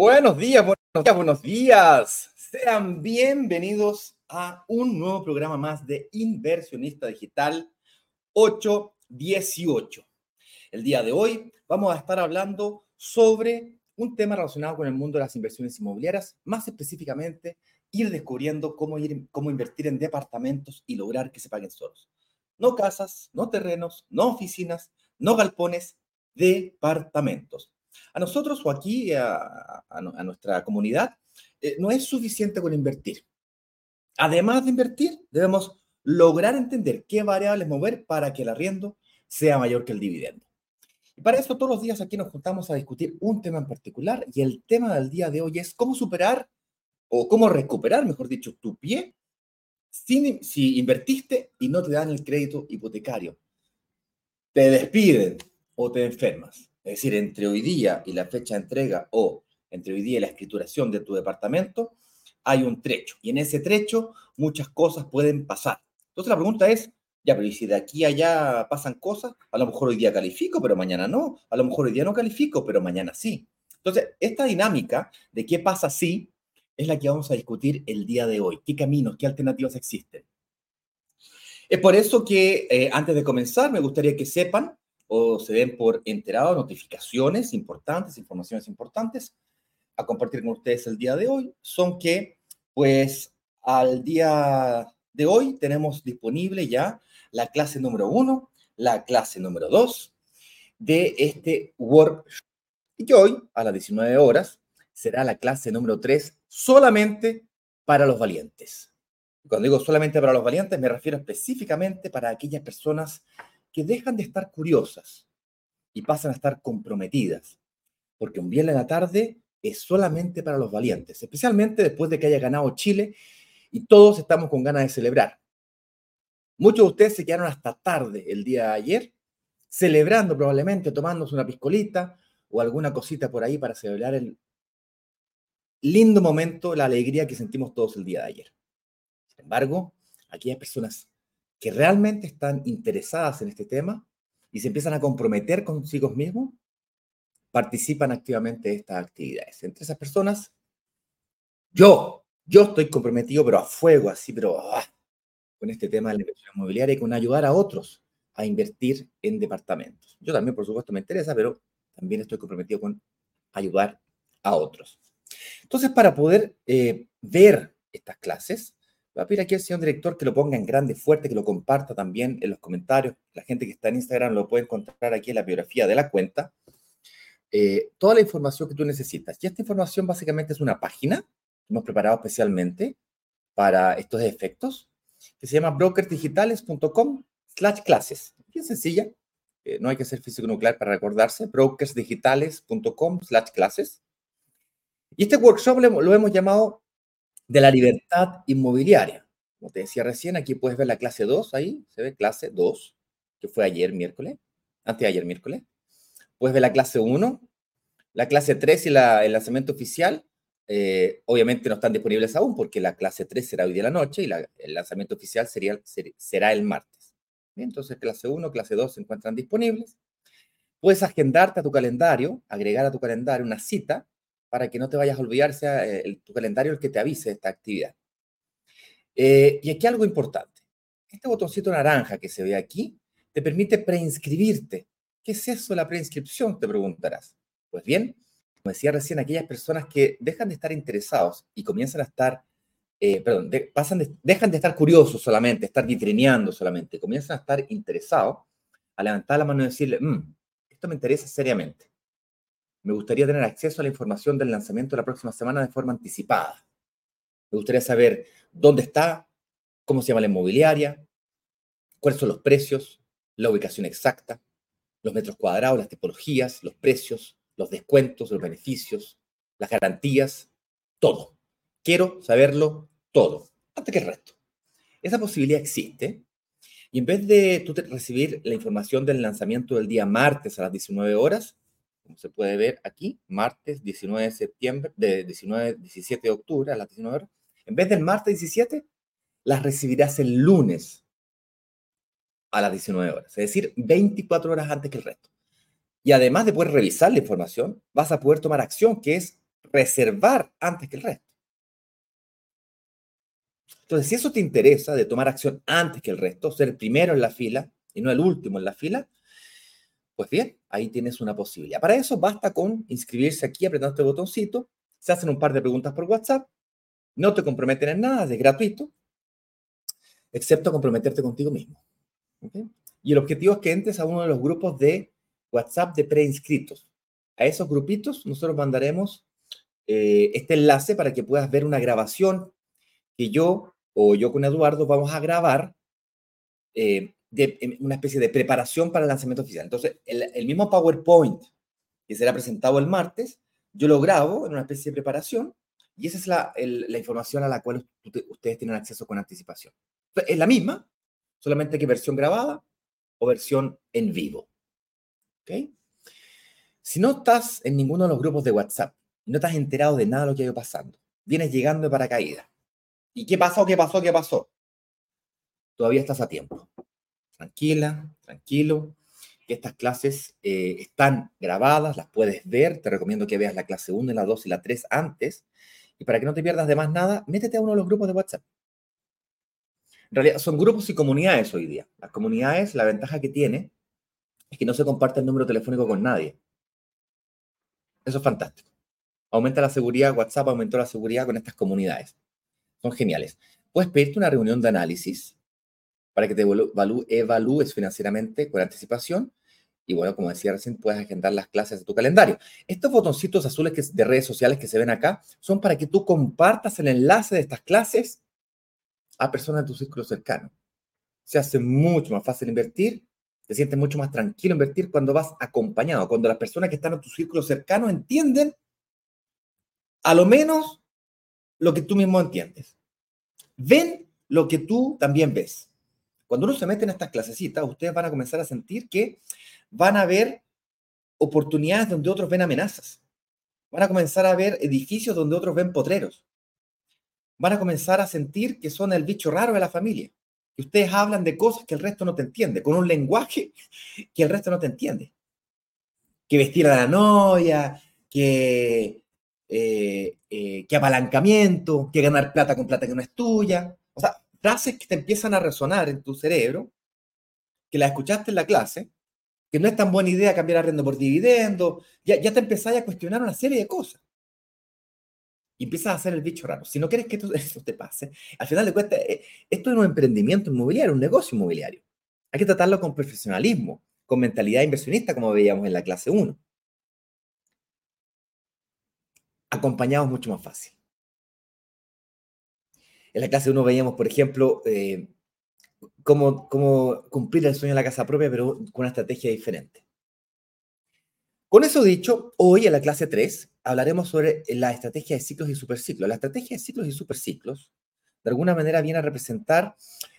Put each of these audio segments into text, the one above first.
Buenos días, buenos días, buenos días. Sean bienvenidos a un nuevo programa más de Inversionista Digital 818. El día de hoy vamos a estar hablando sobre un tema relacionado con el mundo de las inversiones inmobiliarias, más específicamente ir descubriendo cómo, ir, cómo invertir en departamentos y lograr que se paguen solos. No casas, no terrenos, no oficinas, no galpones, departamentos. A nosotros o aquí, a, nuestra comunidad, eh, no es suficiente con invertir. Además de invertir, debemos lograr entender qué variables mover para que el arriendo sea mayor que el dividendo. Y para eso todos los días aquí nos juntamos a discutir un tema en particular y el tema del día de hoy es cómo superar o cómo recuperar, mejor dicho, tu pie si, si invertiste y no te dan el crédito hipotecario. Te despiden o te enfermas. Es decir, entre hoy día y la fecha de entrega o entre hoy día y la escrituración de tu departamento, hay un trecho. Y en ese trecho muchas cosas pueden pasar. Entonces la pregunta es, ya, pero ¿y si de aquí a allá pasan cosas? A lo mejor hoy día califico, pero mañana no. A lo mejor hoy día no califico, pero mañana sí. Entonces, esta dinámica de qué pasa si es la que vamos a discutir el día de hoy. ¿Qué caminos, qué alternativas existen? Es por eso que eh, antes de comenzar me gustaría que sepan o se den por enterados notificaciones importantes, informaciones importantes a compartir con ustedes el día de hoy, son que, pues, al día de hoy tenemos disponible ya la clase número uno, la clase número dos de este workshop. Y hoy, a las 19 horas, será la clase número tres solamente para los valientes. Cuando digo solamente para los valientes, me refiero específicamente para aquellas personas que dejan de estar curiosas y pasan a estar comprometidas, porque un viernes en la tarde es solamente para los valientes, especialmente después de que haya ganado Chile y todos estamos con ganas de celebrar. Muchos de ustedes se quedaron hasta tarde el día de ayer, celebrando probablemente, tomándose una piscolita o alguna cosita por ahí para celebrar el lindo momento, la alegría que sentimos todos el día de ayer. Sin embargo, aquellas personas que realmente están interesadas en este tema y se empiezan a comprometer consigo mismos, participan activamente de estas actividades. Entre esas personas, yo, yo estoy comprometido, pero a fuego, así, pero ah, con este tema de la inversión inmobiliaria y con ayudar a otros a invertir en departamentos. Yo también, por supuesto, me interesa, pero también estoy comprometido con ayudar a otros. Entonces, para poder eh, ver estas clases, Voy a pedir aquí al señor director que lo ponga en grande, fuerte, que lo comparta también en los comentarios. La gente que está en Instagram lo puede encontrar aquí en la biografía de la cuenta. Eh, toda la información que tú necesitas. Y esta información básicamente es una página que hemos preparado especialmente para estos efectos, que se llama brokersdigitales.com slash clases. Bien sencilla, eh, no hay que ser físico nuclear para recordarse, brokersdigitales.com slash clases. Y este workshop lo hemos llamado de la libertad inmobiliaria. Como te decía recién, aquí puedes ver la clase 2, ahí se ve clase 2, que fue ayer miércoles, antes de ayer miércoles. Puedes ver la clase 1, la clase 3 y la, el lanzamiento oficial. Eh, obviamente no están disponibles aún porque la clase 3 será hoy de la noche y el lanzamiento oficial sería, será el martes. entonces, clase 1, clase 2 se encuentran disponibles. Puedes agendarte a tu calendario, agregar a tu calendario una cita para que no te vayas a olvidar, sea eh, tu calendario el que te avise de esta actividad. Eh, y aquí algo importante. Este botoncito naranja que se ve aquí te permite preinscribirte. ¿Qué es eso la preinscripción? Te preguntarás. Pues bien, como decía recién, aquellas personas que dejan de estar interesados y comienzan a estar, eh, perdón, pasan dejan de estar curiosos solamente, estar vitrineando solamente, comienzan a estar interesados, a levantar la mano y decirle, mm, esto me interesa seriamente me gustaría tener acceso a la información del lanzamiento de la próxima semana de forma anticipada. Me gustaría saber dónde está, cómo se llama la inmobiliaria, cuáles son los precios, la ubicación exacta, los metros cuadrados, las tipologías, los precios, los descuentos, los beneficios, las garantías, todo. Quiero saberlo todo, antes que el resto. Esa posibilidad existe. Y en vez de tú recibir la información del lanzamiento del día martes a las 19 horas, como se puede ver aquí, martes 19 de septiembre, de 19, 17 de octubre a las 19 horas. En vez del martes 17, las recibirás el lunes a las 19 horas, es decir, 24 horas antes que el resto. Y además de poder revisar la información, vas a poder tomar acción, que es reservar antes que el resto. Entonces, si eso te interesa de tomar acción antes que el resto, ser el primero en la fila y no el último en la fila, pues bien, ahí tienes una posibilidad. Para eso basta con inscribirse aquí apretando este botoncito, se hacen un par de preguntas por WhatsApp, no te comprometen en nada, es gratuito, excepto comprometerte contigo mismo. Y el objetivo es que entres a uno de los grupos de WhatsApp de preinscritos. A esos grupitos nosotros mandaremos eh, este enlace para que puedas ver una grabación que yo o yo con Eduardo vamos a grabar eh, de una especie de preparación para el lanzamiento oficial. Entonces, el, mismo PowerPoint que será presentado el martes, yo lo grabo en una especie de preparación y esa es la, la información a la cual ustedes tienen acceso con anticipación. es la misma, solamente que versión grabada o versión en vivo. ¿Ok? Si no estás en ninguno de los grupos de WhatsApp no has enterado de nada de lo que ha ido pasando, vienes llegando de paracaídas. ¿Y qué pasó? ¿Qué pasó? ¿Qué pasó? Todavía estás a tiempo. Tranquila, tranquilo, estas clases eh, están grabadas, las puedes ver. Te recomiendo que veas la clase 1, la 2 y la 3 antes. Y para que no te pierdas de más nada, métete a uno de los grupos de WhatsApp. En realidad son grupos y comunidades hoy día. Las comunidades, la ventaja que tiene es que no se comparte el número telefónico con nadie. Eso es fantástico. Aumenta la seguridad, WhatsApp aumentó la seguridad con estas comunidades. Son geniales. Puedes pedirte una reunión de análisis para que te evalúes financieramente con anticipación. Y bueno, como decía recién, puedes agendar las clases de tu calendario. Estos botoncitos azules que, de redes sociales que se ven acá son para que tú compartas el enlace de estas clases a personas de tu círculo cercano. Se hace mucho más fácil invertir, te sientes mucho más tranquilo invertir cuando vas acompañado, cuando las personas que están en tu círculo cercano entienden a lo menos lo que tú mismo entiendes. Ven lo que tú también ves. Cuando uno se mete en estas clasecitas, ustedes van a comenzar a sentir que van a ver oportunidades donde otros ven amenazas. Van a comenzar a ver edificios donde otros ven potreros. Van a comenzar a sentir que son el bicho raro de la familia. Que ustedes hablan de cosas que el resto no te entiende, con un lenguaje que el resto no te entiende. Que vestir a la novia, que eh, eh, que apalancamiento, que ganar plata con plata que no es tuya. Frases que te empiezan a resonar en tu cerebro, que las escuchaste en la clase, que no es tan buena idea cambiar arrendo por dividendo, ya, ya te empezás a cuestionar una serie de cosas. Y empiezas a hacer el bicho raro. Si no quieres que eso te pase, al final de cuentas, eh, esto es un emprendimiento inmobiliario, un negocio inmobiliario. Hay que tratarlo con profesionalismo, con mentalidad inversionista, como veíamos en la clase 1 acompañados mucho más fácil. En la clase 1 veíamos, por ejemplo, eh, cómo, cómo cumplir el sueño de la casa propia, pero con una estrategia diferente. Con eso dicho, hoy en la clase 3 hablaremos sobre la estrategia de ciclos y superciclos. La estrategia de ciclos y superciclos, de alguna manera, viene a representar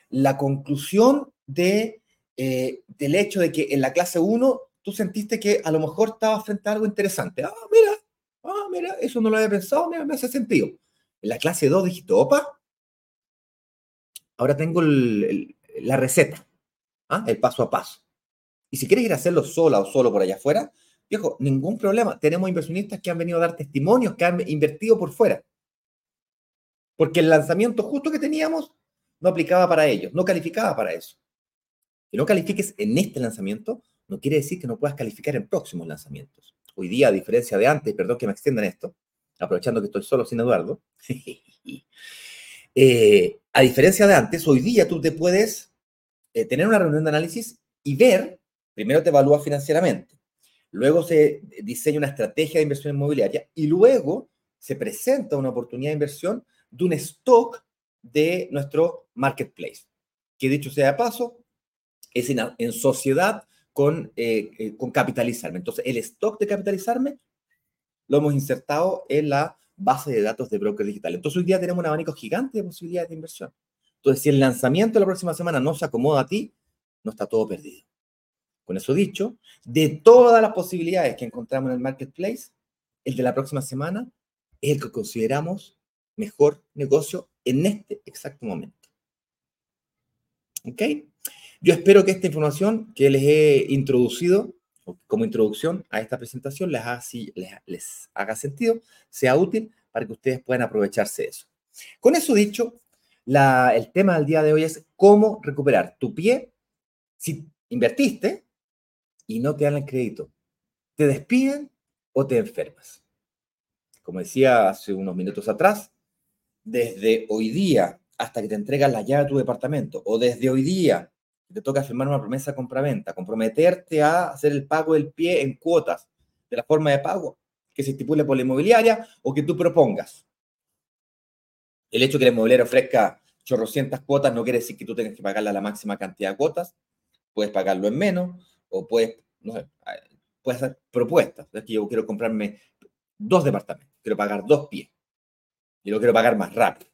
la conclusión de, eh, del hecho de que en la clase 1 tú sentiste que a lo mejor estabas frente a algo interesante. Ah, mira, Ah, mira, eso no lo había pensado, mira, me hace sentido. En la clase 2 dijiste, opa, ahora tengo la receta, ¿ah? el paso a paso. Y si quieres ir a hacerlo sola o solo por allá afuera, viejo, ningún problema. Tenemos inversionistas que han venido a dar testimonios, que han invertido por fuera. Porque el lanzamiento justo que teníamos no aplicaba para ellos, no calificaba para eso. Que no califiques en este lanzamiento no quiere decir que no puedas calificar en próximos lanzamientos hoy día, a diferencia de antes, perdón que me extiendan esto, aprovechando que estoy solo sin Eduardo, eh, a diferencia de antes, hoy día tú te puedes eh, tener una reunión de análisis y ver, primero te evalúa financieramente, luego se diseña una estrategia de inversión inmobiliaria y luego se presenta una oportunidad de inversión de un stock de nuestro marketplace, que dicho sea de paso, es en sociedad con, eh, eh, con capitalizarme. Entonces, el stock de capitalizarme lo hemos insertado en la base de datos de broker digital. Entonces, hoy día tenemos un abanico gigante de posibilidades de inversión. Entonces, si el lanzamiento de la próxima semana no se acomoda a ti, no está todo perdido. Con eso dicho, de todas las posibilidades que encontramos en el marketplace, el de la próxima semana es el que consideramos mejor negocio en este exacto momento. ¿Ok? Yo espero que esta información que les he introducido como introducción a esta presentación les haga, les, les haga sentido, sea útil para que ustedes puedan aprovecharse de eso. Con eso dicho, el tema del día de hoy es cómo recuperar tu pie si invertiste y no te dan el crédito. Te despiden o te enfermas. Como decía hace unos minutos atrás, desde hoy día hasta que te entregan la llave de tu departamento o desde hoy día te toca firmar una promesa compra-venta, comprometerte a hacer el pago del pie en cuotas de la forma de pago que se estipule por la inmobiliaria o que tú propongas. El hecho de que la inmobiliaria ofrezca chorrocientas cuotas no quiere decir que tú tengas que pagarle la máxima cantidad de cuotas. Puedes pagarlo en menos o puedes, no sé, puedes hacer propuestas. Es que yo quiero comprarme dos departamentos, quiero pagar dos pies y lo quiero pagar más rápido.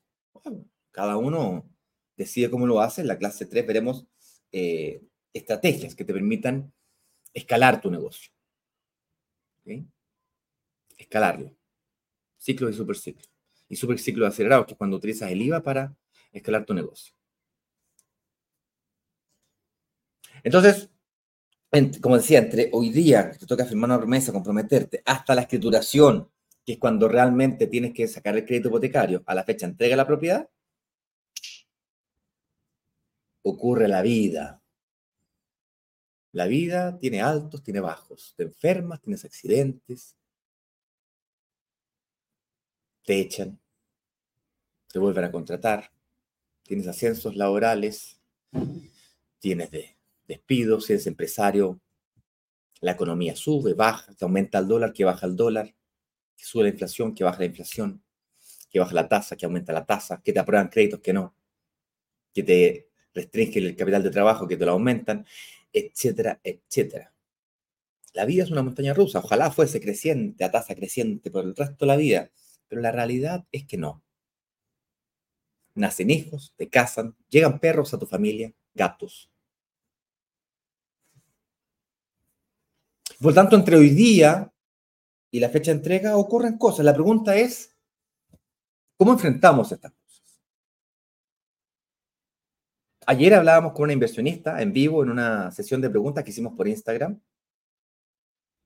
cada uno decide cómo lo hace. En la clase 3 veremos eh, estrategias que te permitan escalar tu negocio. Escalarlo. Ciclos y superciclos. Y superciclos acelerados, que es cuando utilizas el IVA para escalar tu negocio. Entonces, como decía, entre hoy día, que te toca firmar una promesa, comprometerte, hasta la escrituración, que es cuando realmente tienes que sacar el crédito hipotecario, a la fecha entrega la propiedad, ocurre la vida. La vida tiene altos, tiene bajos. Te enfermas, tienes accidentes, te echan, te vuelven a contratar, tienes ascensos laborales, tienes despidos, eres empresario, la economía sube, baja, te aumenta el dólar, que baja el dólar, que sube la inflación, que baja la inflación, que baja la tasa, que aumenta la tasa, que te aprueban créditos, que no, que te restringen el capital de trabajo, que te lo aumentan, etcétera, etcétera. La vida es una montaña rusa, ojalá fuese creciente, a tasa creciente por el resto de la vida, pero la realidad es que no. Nacen hijos, te casan, llegan perros a tu familia, gatos. Por tanto, entre hoy día y la fecha de entrega ocurren cosas. La pregunta es, ¿cómo enfrentamos estas Ayer hablábamos con una inversionista en vivo en una sesión de preguntas que hicimos por Instagram.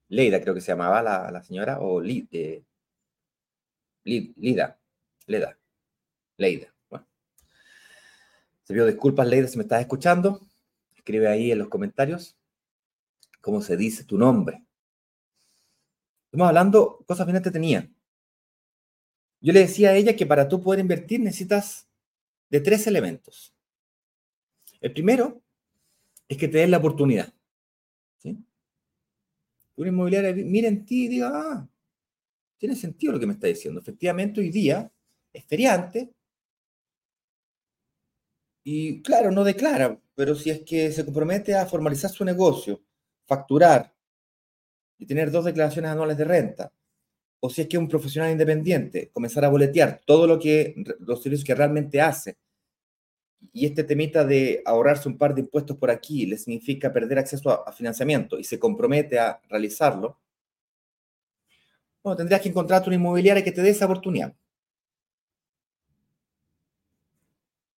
Leida creo que se llamaba la, señora, o eh, Lida, Leda, Leida. Bueno. Se pido disculpas, Leida, si me estás escuchando. Escribe ahí en los comentarios cómo se dice tu nombre. Estamos hablando cosas bien entretenidas. Yo le decía a ella que para tú poder invertir necesitas de tres elementos. El primero es que te den la oportunidad. ¿sí? Una inmobiliaria mira en ti y diga, ah, tiene sentido lo que me está diciendo. Efectivamente, hoy día es feriante y, claro, no declara, pero si es que se compromete a formalizar su negocio, facturar y tener dos declaraciones anuales de renta, o si es que es un profesional independiente, comenzar a boletear todo lo que los servicios que realmente hace y este temita de ahorrarse un par de impuestos por aquí le significa perder acceso a, financiamiento y se compromete a realizarlo, bueno, tendrías que encontrar una inmobiliaria que te dé esa oportunidad.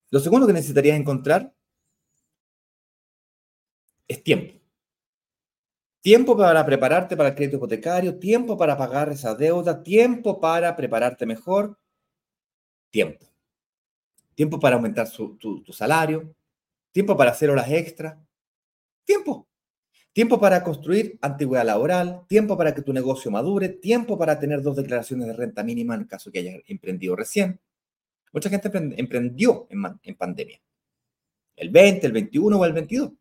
Lo segundo que necesitarías encontrar es tiempo. Tiempo para prepararte para el crédito hipotecario, tiempo para pagar esa deuda, tiempo para prepararte mejor, tiempo tiempo para aumentar tu, salario, tiempo para hacer horas extra, tiempo. Tiempo para construir antigüedad laboral, tiempo para que tu negocio madure, tiempo para tener dos declaraciones de renta mínima en caso que hayas emprendido recién. Mucha gente emprendió en, en pandemia. El 20, el 21 o el 22.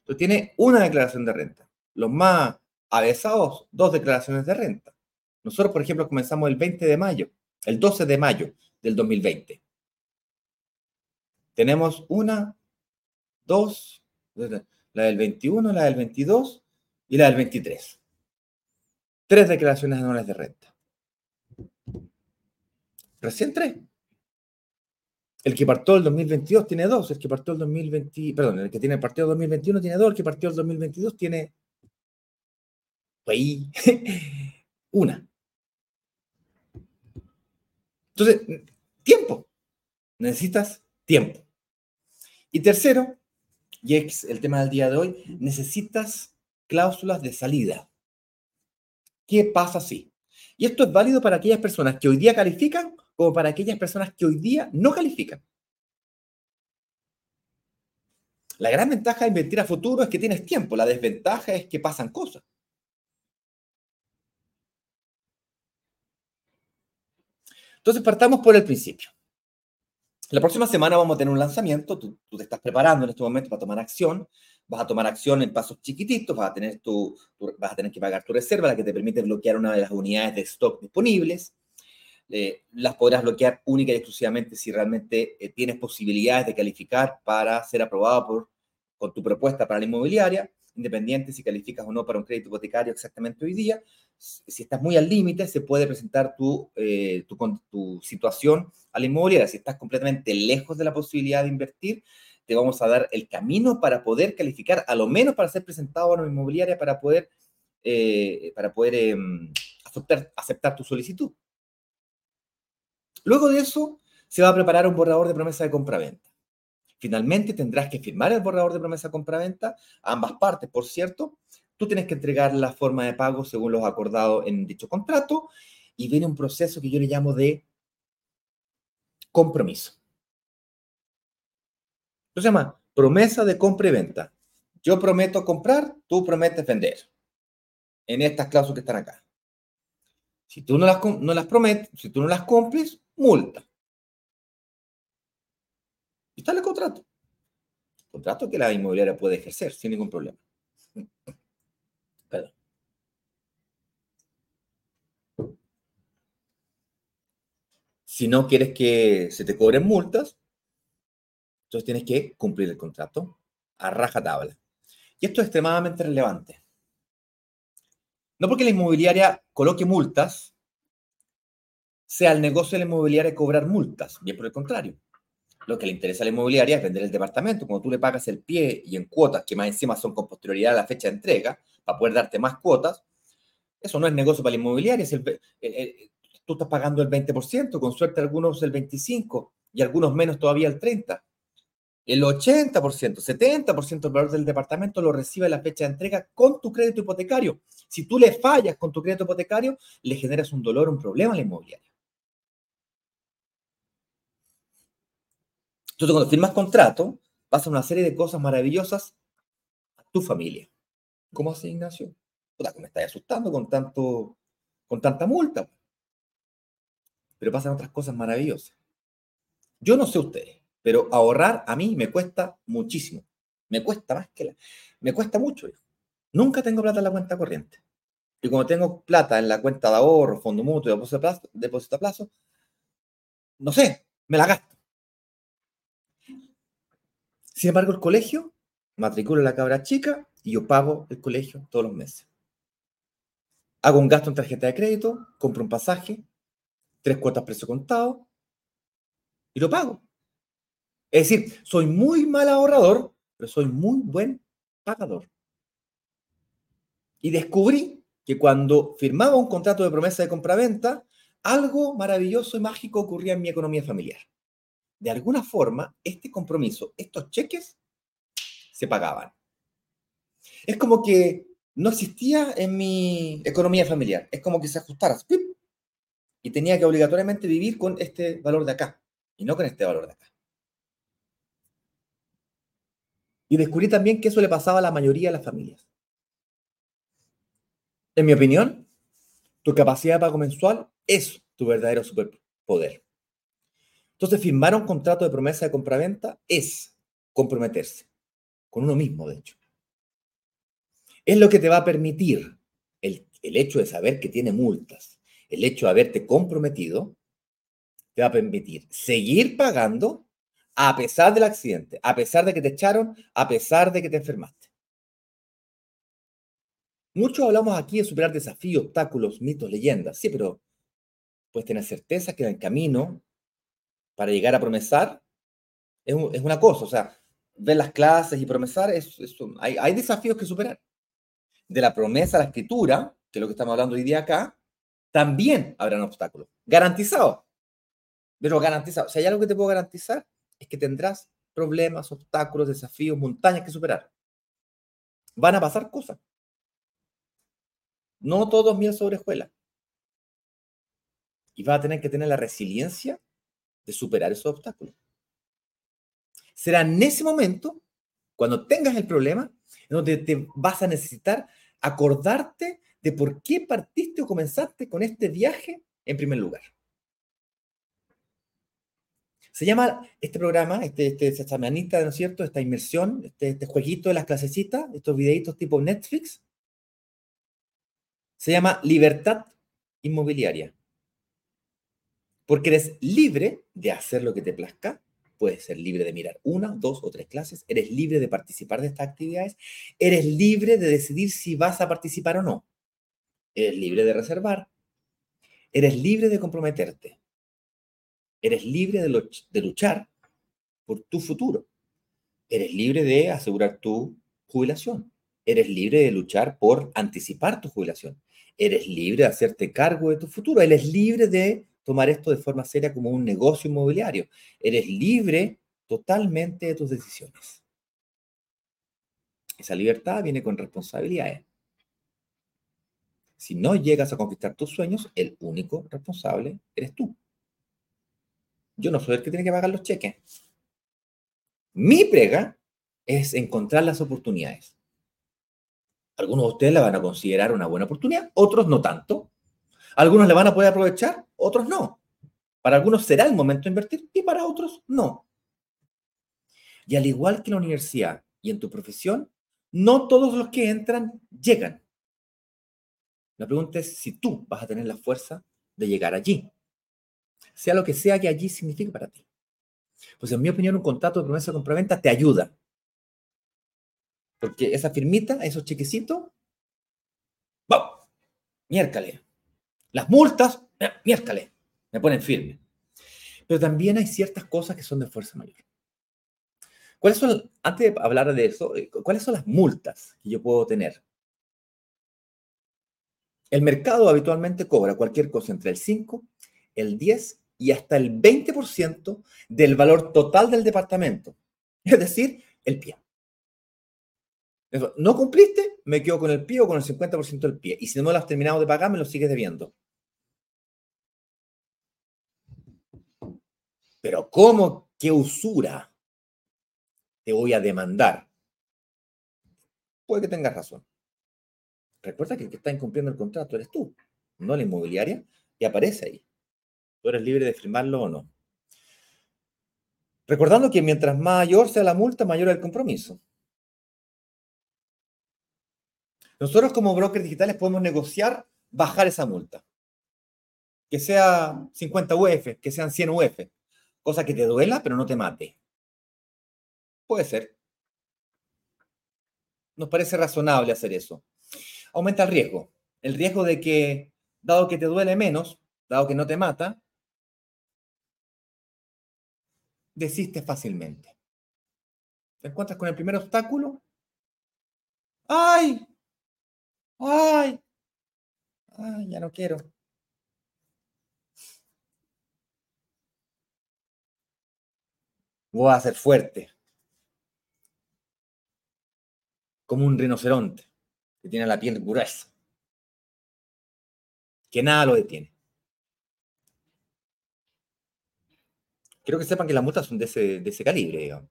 Entonces tiene una declaración de renta. Los más avesados, dos declaraciones de renta. Nosotros, por ejemplo, comenzamos el 20 de mayo, el 12 de mayo del 2020. Tenemos una, dos, la del 21, la del 22 y la del 23. Tres declaraciones anuales de renta. Recién tres. El que partió el 2022 tiene dos, el que partió el 2020, perdón, el que tiene partido el 2021 tiene dos, el que partió el 2022 tiene una. Entonces, tiempo. Necesitas tiempo. Y tercero, y es el tema del día de hoy, necesitas cláusulas de salida. ¿Qué pasa si? Y esto es válido para aquellas personas que hoy día califican como para aquellas personas que hoy día no califican. La gran ventaja de invertir a futuro es que tienes tiempo, la desventaja es que pasan cosas. Entonces partamos por el principio. La próxima semana vamos a tener un lanzamiento, tú, te estás preparando en este momento para tomar acción, vas a tomar acción en pasos chiquititos, vas a, tener tu, vas a tener que pagar tu reserva, la que te permite bloquear una de las unidades de stock disponibles. Eh, las podrás bloquear única y exclusivamente si realmente eh, tienes posibilidades de calificar para ser aprobado por, con tu propuesta para la inmobiliaria, independiente si calificas o no para un crédito hipotecario exactamente hoy día. Si estás muy al límite, se puede presentar tu, eh, tu, tu situación a la inmobiliaria. Si estás completamente lejos de la posibilidad de invertir, te vamos a dar el camino para poder calificar, a lo menos para ser presentado a una inmobiliaria, para poder, para poder em, aceptar, aceptar tu solicitud. Luego de eso, se va a preparar un borrador de promesa de compraventa. Finalmente, tendrás que firmar el borrador de promesa de compraventa, ambas partes, por cierto. Tú tienes que entregar la forma de pago según los acordados en dicho contrato y viene un proceso que yo le llamo de compromiso. Se llama promesa de compra y venta. Yo prometo comprar, tú prometes vender. En estas cláusulas que están acá. Si tú no las, no prometes, si tú no las cumples, multa. Y está el contrato. Contrato que la inmobiliaria puede ejercer sin ningún problema. Perdón. Si no quieres que se te cobren multas, entonces tienes que cumplir el contrato a rajatabla. Y esto es extremadamente relevante. No porque la inmobiliaria coloque multas, sea el negocio de la inmobiliaria cobrar multas, bien por el contrario. Lo que le interesa a la inmobiliaria es vender el departamento. Cuando tú le pagas el pie y en cuotas, que más encima son con posterioridad a la fecha de entrega, para poder darte más cuotas, eso no es negocio para la inmobiliaria. Es tú estás pagando el 20%, con suerte algunos el 25% y algunos menos todavía el 30%. El 80%, 70% del valor del departamento lo recibe a la fecha de entrega con tu crédito hipotecario. Si tú le fallas con tu crédito hipotecario, le generas un dolor, un problema a la inmobiliaria. Entonces, cuando firmas contrato, pasa una serie de cosas maravillosas a tu familia. ¿Cómo hace Ignacio? Puta, me estáis asustando con, tanto, con tanta multa. Pero pasan otras cosas maravillosas. Yo no sé ustedes, pero ahorrar a mí me cuesta muchísimo. Me cuesta más que la... Me cuesta mucho. Nunca tengo plata en la cuenta corriente. Y como tengo plata en la cuenta de ahorro, fondo mutuo, depósito a plazo, no sé, me la gasto. Sin embargo, el colegio matricula a la cabra chica y yo pago el colegio todos los meses. Hago un gasto en tarjeta de crédito, compro un pasaje, tres cuotas precio contado y lo pago. Es decir, soy muy mal ahorrador, pero soy muy buen pagador. Y descubrí que cuando firmaba un contrato de promesa de compraventa, algo maravilloso y mágico ocurría en mi economía familiar. De alguna forma, este compromiso, estos cheques, se pagaban. Es como que no existía en mi economía familiar. Es como que se ajustara y tenía que obligatoriamente vivir con este valor de acá y no con este valor de acá. Y descubrí también que eso le pasaba a la mayoría de las familias. En mi opinión, tu capacidad de pago mensual es tu verdadero superpoder. Entonces, firmar un contrato de promesa de compraventa es comprometerse con uno mismo, de hecho. Es lo que te va a permitir el, el hecho de saber que tiene multas, el hecho de haberte comprometido, te va a permitir seguir pagando a pesar del accidente, a pesar de que te echaron, a pesar de que te enfermaste. Muchos hablamos aquí de superar desafíos, obstáculos, mitos, leyendas. Sí, pero puedes tener certeza que en el camino para llegar a promesar es, una cosa. O sea, ver las clases y promesar, es, hay, hay desafíos que superar. De la promesa a la escritura, que es lo que estamos hablando hoy día acá, también habrán obstáculos. Garantizado. Pero garantizado. Si hay algo que te puedo garantizar, es que tendrás problemas, obstáculos, desafíos, montañas que superar. Van a pasar cosas. No todos miel sobre escuela. Y vas a tener que tener la resiliencia de superar esos obstáculos. Será en ese momento, cuando tengas el problema, en donde te vas a necesitar acordarte de por qué partiste o comenzaste con este viaje en primer lugar. Se llama este programa, este, este, esta manita, ¿no es cierto? Esta inmersión, este, este jueguito de las clasecitas, estos videitos tipo Netflix, se llama libertad inmobiliaria. Porque eres libre de hacer lo que te plazca, puedes ser libre de mirar una, dos o tres clases, eres libre de participar de estas actividades, eres libre de decidir si vas a participar o no, eres libre de reservar, eres libre de comprometerte, Eres libre de, luchar por tu futuro. Eres libre de asegurar tu jubilación. Eres libre de luchar por anticipar tu jubilación. Eres libre de hacerte cargo de tu futuro. Eres libre de tomar esto de forma seria como un negocio inmobiliario. Eres libre totalmente de tus decisiones. Esa libertad viene con responsabilidades. Si no llegas a conquistar tus sueños, el único responsable eres tú. Yo no soy el que tiene que pagar los cheques. Mi prega es encontrar las oportunidades. Algunos de ustedes la van a considerar una buena oportunidad, otros no tanto. Algunos la van a poder aprovechar, otros no. Para algunos será el momento de invertir y para otros no. Y al igual que en la universidad y en tu profesión, no todos los que entran llegan. La pregunta es si tú vas a tener la fuerza de llegar allí sea lo que sea que allí signifique para ti. Pues en mi opinión, un contrato de promesa de compraventa te ayuda. Porque esa firmita, esos chequecitos, ¡vamos! Miércale. Las multas, eh, miércale. Me ponen firme. Pero también hay ciertas cosas que son de fuerza mayor. ¿Cuáles son, antes de hablar de eso, eh, cuáles son las multas que yo puedo tener? El mercado habitualmente cobra cualquier cosa entre el 5, el 10 y hasta el 20% del valor total del departamento. Es decir, el pie. no cumpliste, me quedo con el pie o con el 50% del pie. Y si no lo has terminado de pagar, me lo sigues debiendo. Pero ¿cómo? ¿Qué usura te voy a demandar? Puede que tengas razón. Recuerda que el que está incumpliendo el contrato eres tú, no la inmobiliaria, y aparece ahí. Tú eres libre de firmarlo o no. Recordando que mientras mayor sea la multa, mayor el compromiso. Nosotros como brokers digitales podemos negociar bajar esa multa. Que sea 50 UF, que sean 100 UF. Cosa que te duela, pero no te mate. Puede ser. Nos parece razonable hacer eso. Aumenta el riesgo. El riesgo de que, dado que te duele menos, dado que no te mata, desistes fácilmente. Te encuentras con el primer obstáculo. ¡Ay! ¡Ay! ¡Ay, ya no quiero! Voy a ser fuerte. Como un rinoceronte tiene la piel gruesa. Que nada lo detiene. quiero que sepan que las multas son de ese, de ese calibre, digamos.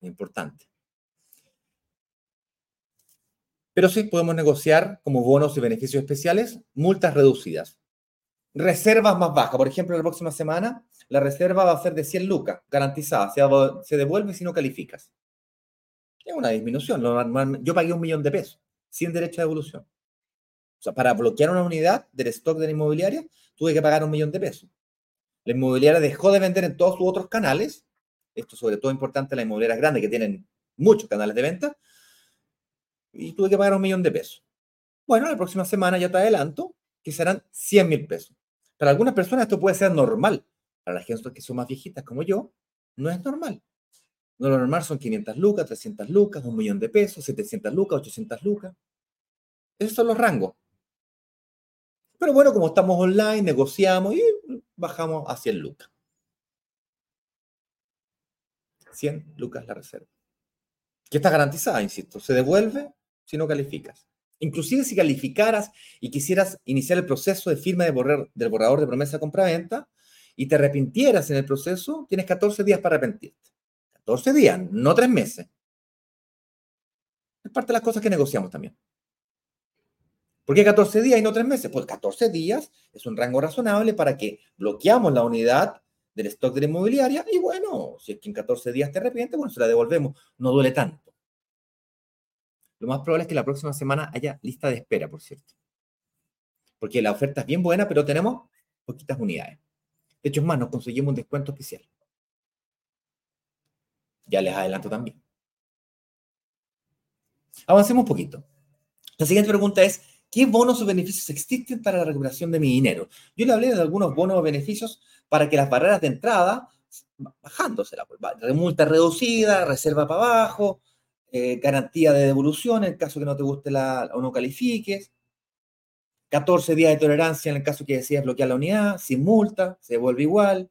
Importante. Pero sí podemos negociar como bonos y beneficios especiales multas reducidas. Reservas más bajas. Por ejemplo, la próxima semana la reserva va a ser de 100 lucas, garantizada. Se, se devuelve si no calificas. Es una disminución. Yo pagué un millón de pesos sin derecho a devolución. O sea, para bloquear una unidad del stock de la inmobiliaria, tuve que pagar un millón de pesos. La inmobiliaria dejó de vender en todos sus otros canales. Esto sobre todo importante en las inmobiliarias grandes que tienen muchos canales de venta. Y tuve que pagar un millón de pesos. Bueno, la próxima semana ya te adelanto que serán 100 mil pesos. Para algunas personas esto puede ser normal. Para las gente que son más viejitas como yo, no es normal. No, lo normal son 500 lucas, 300 lucas, un millón de pesos, 700 lucas, 800 lucas. Esos son los rangos. Pero bueno, como estamos online, negociamos y bajamos a 100 lucas. 100 lucas la reserva. Que está garantizada, insisto. Se devuelve si no calificas. Inclusive si calificaras y quisieras iniciar el proceso de firma de del borrador de promesa de compraventa y te arrepintieras en el proceso, tienes 14 días para arrepentirte. 14 días, no tres meses. Es parte de las cosas que negociamos también. ¿Por qué 14 días y no tres meses? Pues 14 días es un rango razonable para que bloqueamos la unidad del stock de la inmobiliaria y bueno, si es que en 14 días te arrepientes, bueno, se la devolvemos. No duele tanto. Lo más probable es que la próxima semana haya lista de espera, por cierto. Porque la oferta es bien buena, pero tenemos poquitas unidades. De hecho, es más, nos conseguimos un descuento especial. Ya les adelanto también. Avancemos un poquito. La siguiente pregunta es, ¿qué bonos o beneficios existen para la recuperación de mi dinero? Yo le hablé de algunos bonos o beneficios para que las barreras de entrada, bajándose la multa reducida, reserva para abajo, eh, garantía de devolución en el caso que no te guste la, o no califiques, 14 días de tolerancia en el caso que decidas bloquear la unidad, sin multa, se vuelve igual.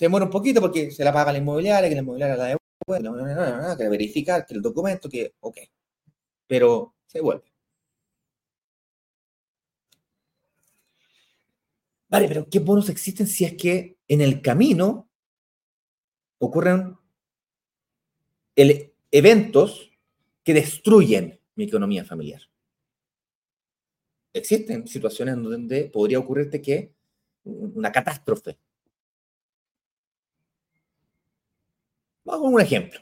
Se demora un poquito porque se la paga la inmobiliaria, que la inmobiliaria la devuelve, no, no, no, que verificar, que el documento, que, ok. Pero se vuelve. Vale, pero ¿qué bonos existen si es que en el camino ocurren eventos que destruyen mi economía familiar. Existen situaciones donde podría ocurrirte que una catástrofe. Vamos un ejemplo.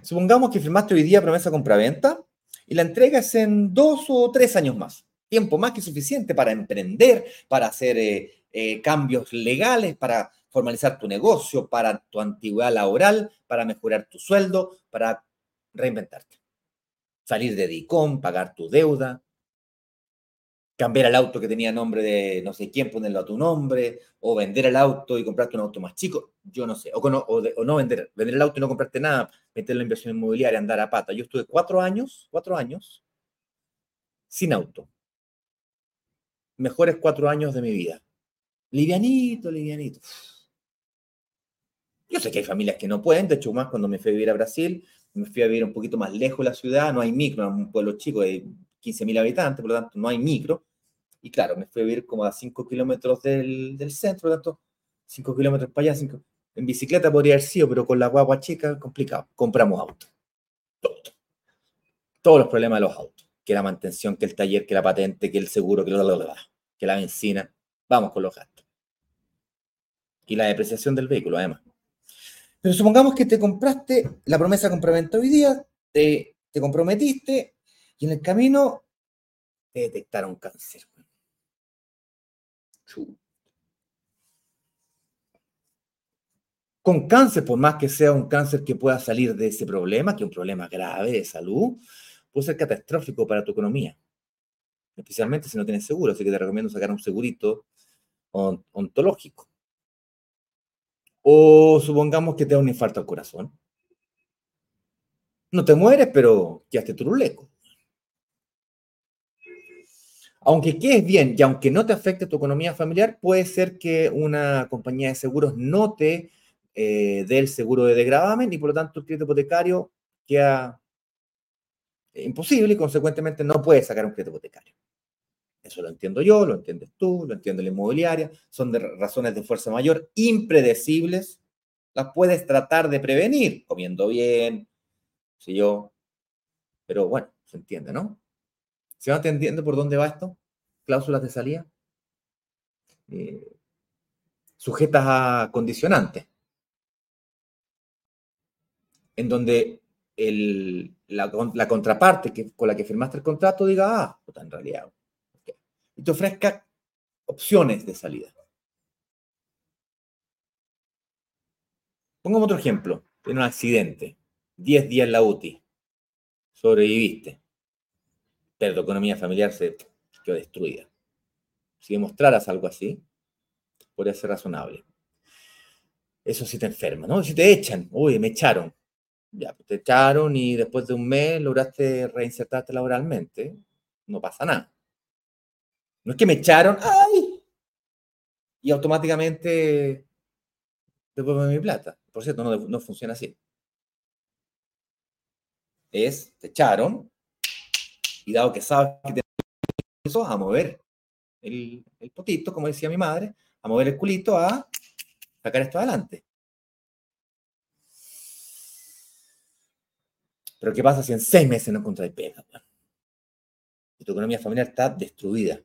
Supongamos que firmaste hoy día promesa compra-venta y la entrega es en dos o tres años más. Tiempo más que suficiente para emprender, para hacer eh, eh, cambios legales, para formalizar tu negocio, para tu antigüedad laboral, para mejorar tu sueldo, para reinventarte. Salir de DICOM, pagar tu deuda, cambiar el auto que tenía nombre de no sé quién, ponerlo a tu nombre, o vender el auto y comprarte un auto más chico, yo no sé, o, no, o, no vender, vender el auto y no comprarte nada, meter la inversión inmobiliaria, andar a pata. Yo estuve cuatro años, cuatro años, sin auto. Mejores cuatro años de mi vida. Livianito, livianito. Yo sé que hay familias que no pueden, de hecho, más cuando me fui a vivir a Brasil, me fui a vivir un poquito más lejos de la ciudad, no hay micro, es un pueblo chico de 15.000 habitantes, por lo tanto, no hay micro. Y claro, me fui a vivir como a 5 kilómetros del, centro, por lo tanto, 5 kilómetros para allá, 5. En bicicleta podría haber sido, pero con la guagua chica, complicado. Compramos auto. Todo. Todos los problemas de los autos. Que la mantención, que el taller, que la patente, que el seguro, que la, que la benzina. Vamos con los gastos. Y la depreciación del vehículo, además. Pero supongamos que te compraste la promesa compraventa hoy día, te, te comprometiste y en el camino te detectaron cáncer. Con cáncer, por más que sea un cáncer que pueda salir de ese problema, que es un problema grave de salud, puede ser catastrófico para tu economía. Especialmente si no tienes seguro. Así que te recomiendo sacar un segurito ontológico. O supongamos que te da un infarto al corazón. No te mueres, pero quedaste turuleco. Aunque quedes bien y aunque no te afecte tu economía familiar, puede ser que una compañía de seguros no te eh, dé el seguro de degradamen y por lo tanto el crédito hipotecario queda imposible y consecuentemente no puedes sacar un crédito hipotecario. Eso lo entiendo yo, lo entiendes tú, lo entiende la inmobiliaria. Son de razones de fuerza mayor impredecibles. Las puedes tratar de prevenir comiendo bien, si yo. Pero bueno, se entiende, ¿no? ¿Se va entendiendo por dónde va esto? Cláusulas de salida. Eh, sujetas a condicionantes. En donde la, contraparte con la que firmaste el contrato diga, ah, puta, en realidad y te ofrezca opciones de salida. Pongamos otro ejemplo. Tiene un accidente, 10 días en la UTI, sobreviviste, pero tu economía familiar se quedó destruida. Si demostraras algo así, podría ser razonable. Eso sí te enferma, ¿no? Si te echan, uy, me echaron. Ya, pues te echaron y después de un mes lograste reinsertarte laboralmente, no pasa nada. No es que me echaron, ¡ay! Y automáticamente devuelvo mi plata. Por cierto, no, no funciona así. es, te echaron, y dado que sabes que te eso, a mover el, el potito, como decía mi madre, a mover el culito a sacar esto adelante. Pero ¿qué pasa si en seis meses no encontráis pega? Y tu economía familiar está destruida.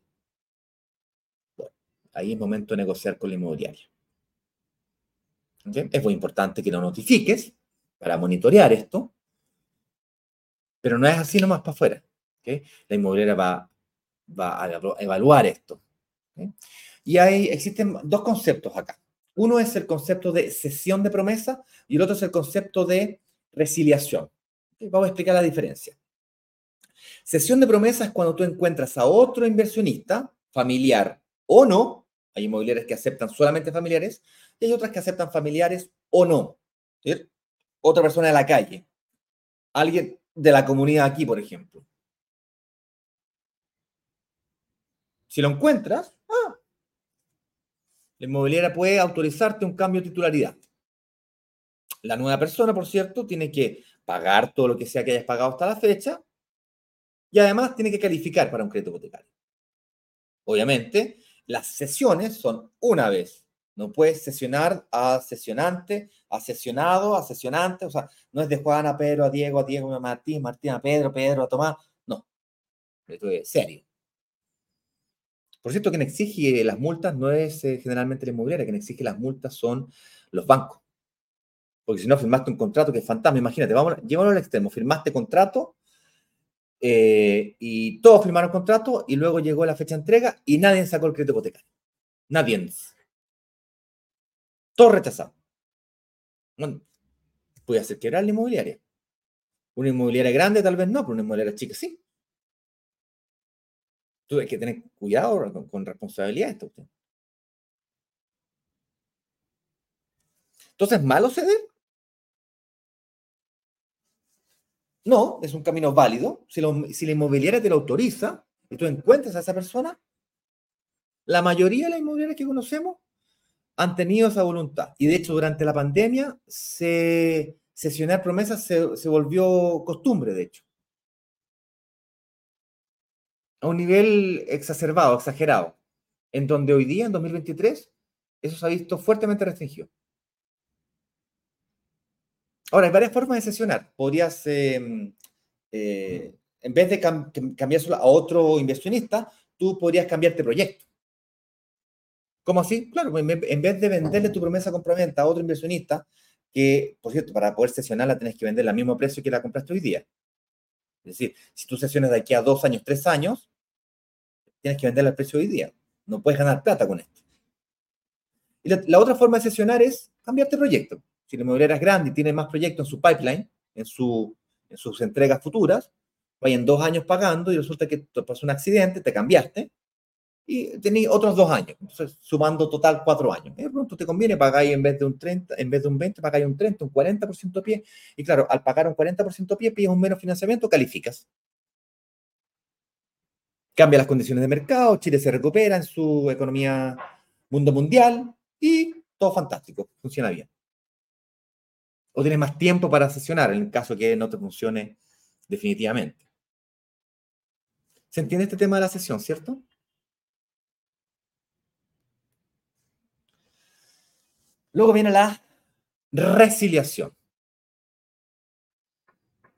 Bueno, ahí es momento de negociar con la inmobiliaria. Es muy importante que lo notifiques para monitorear esto, pero no es así nomás para afuera. La inmobiliaria va, a evaluar esto. Y hay, existen dos conceptos acá. Uno es el concepto de cesión de promesa y el otro es el concepto de resiliación. Vamos a explicar la diferencia. Cesión de promesa es cuando tú encuentras a otro inversionista, familiar o no, hay inmobiliarias que aceptan solamente familiares y hay otras que aceptan familiares o no. Otra persona de la calle, alguien de la comunidad aquí, por ejemplo. Si lo encuentras, ah, la inmobiliaria puede autorizarte un cambio de titularidad. La nueva persona, por cierto, tiene que pagar todo lo que sea que hayas pagado hasta la fecha y además tiene que calificar para un crédito hipotecario. Obviamente, las sesiones son una vez. No puedes sesionar a sesionante, a sesionado, a sesionante. O sea, no es de Juan a Pedro, a Diego, a Diego, a Martín, Martín a Pedro, Pedro a Tomás. No. Esto es serio. Por cierto, quien exige las multas no es eh, generalmente la inmobiliaria, quien exige las multas son los bancos. Porque si no, firmaste un contrato que es fantasma. Imagínate, vamos, llévalo al extremo. Firmaste contrato eh, y todos firmaron contrato y luego llegó la fecha de entrega y nadie sacó el crédito hipotecario. Nadie. Todo rechazado. Bueno, puede hacer quebrar la inmobiliaria. Una inmobiliaria grande tal vez no, pero una inmobiliaria chica sí. Tú hay que tener cuidado con, responsabilidad esto. Entonces, ¿malo ceder? No, es un camino válido. Si, la inmobiliaria te lo autoriza y tú encuentras a esa persona, la mayoría de las inmobiliarias que conocemos han tenido esa voluntad. Y de hecho, durante la pandemia, se, sesionar promesas se volvió costumbre, de hecho a un nivel exacerbado, exagerado, en donde hoy día, en 2023, eso se ha visto fuertemente restringido. Ahora, hay varias formas de sesionar. Podrías, em, eh, en vez de cambiárselo a otro inversionista, tú podrías cambiarte proyecto. ¿Cómo así? Claro, en vez de venderle tu promesa compraventa a otro inversionista, que, por cierto, para poder sesionarla tienes que venderla al mismo precio que la compraste hoy día. Es decir, si tú sesiones de aquí a dos años, tres años, tienes que venderla al precio de hoy día. No puedes ganar plata con esto. Y la, otra forma de sesionar es cambiarte proyecto. Si la inmobiliaria es grande y tiene más proyectos en su pipeline, en, su, en sus entregas futuras, vayan dos años pagando y resulta que te pasó un accidente, te cambiaste y tenéis otros dos años, entonces sumando total cuatro años. De pronto te conviene pagar en vez de un 30, en vez de un 20, pagáis un 30, un 40% de pie. Y claro, al pagar un 40% de pie, pides un menos financiamiento, calificas. Cambia las condiciones de mercado, Chile se recupera en su economía mundo mundial y todo fantástico, funciona bien. O tienes más tiempo para sesionar en el caso que no te funcione definitivamente. ¿Se entiende este tema de la sesión, cierto? Luego viene la resiliación.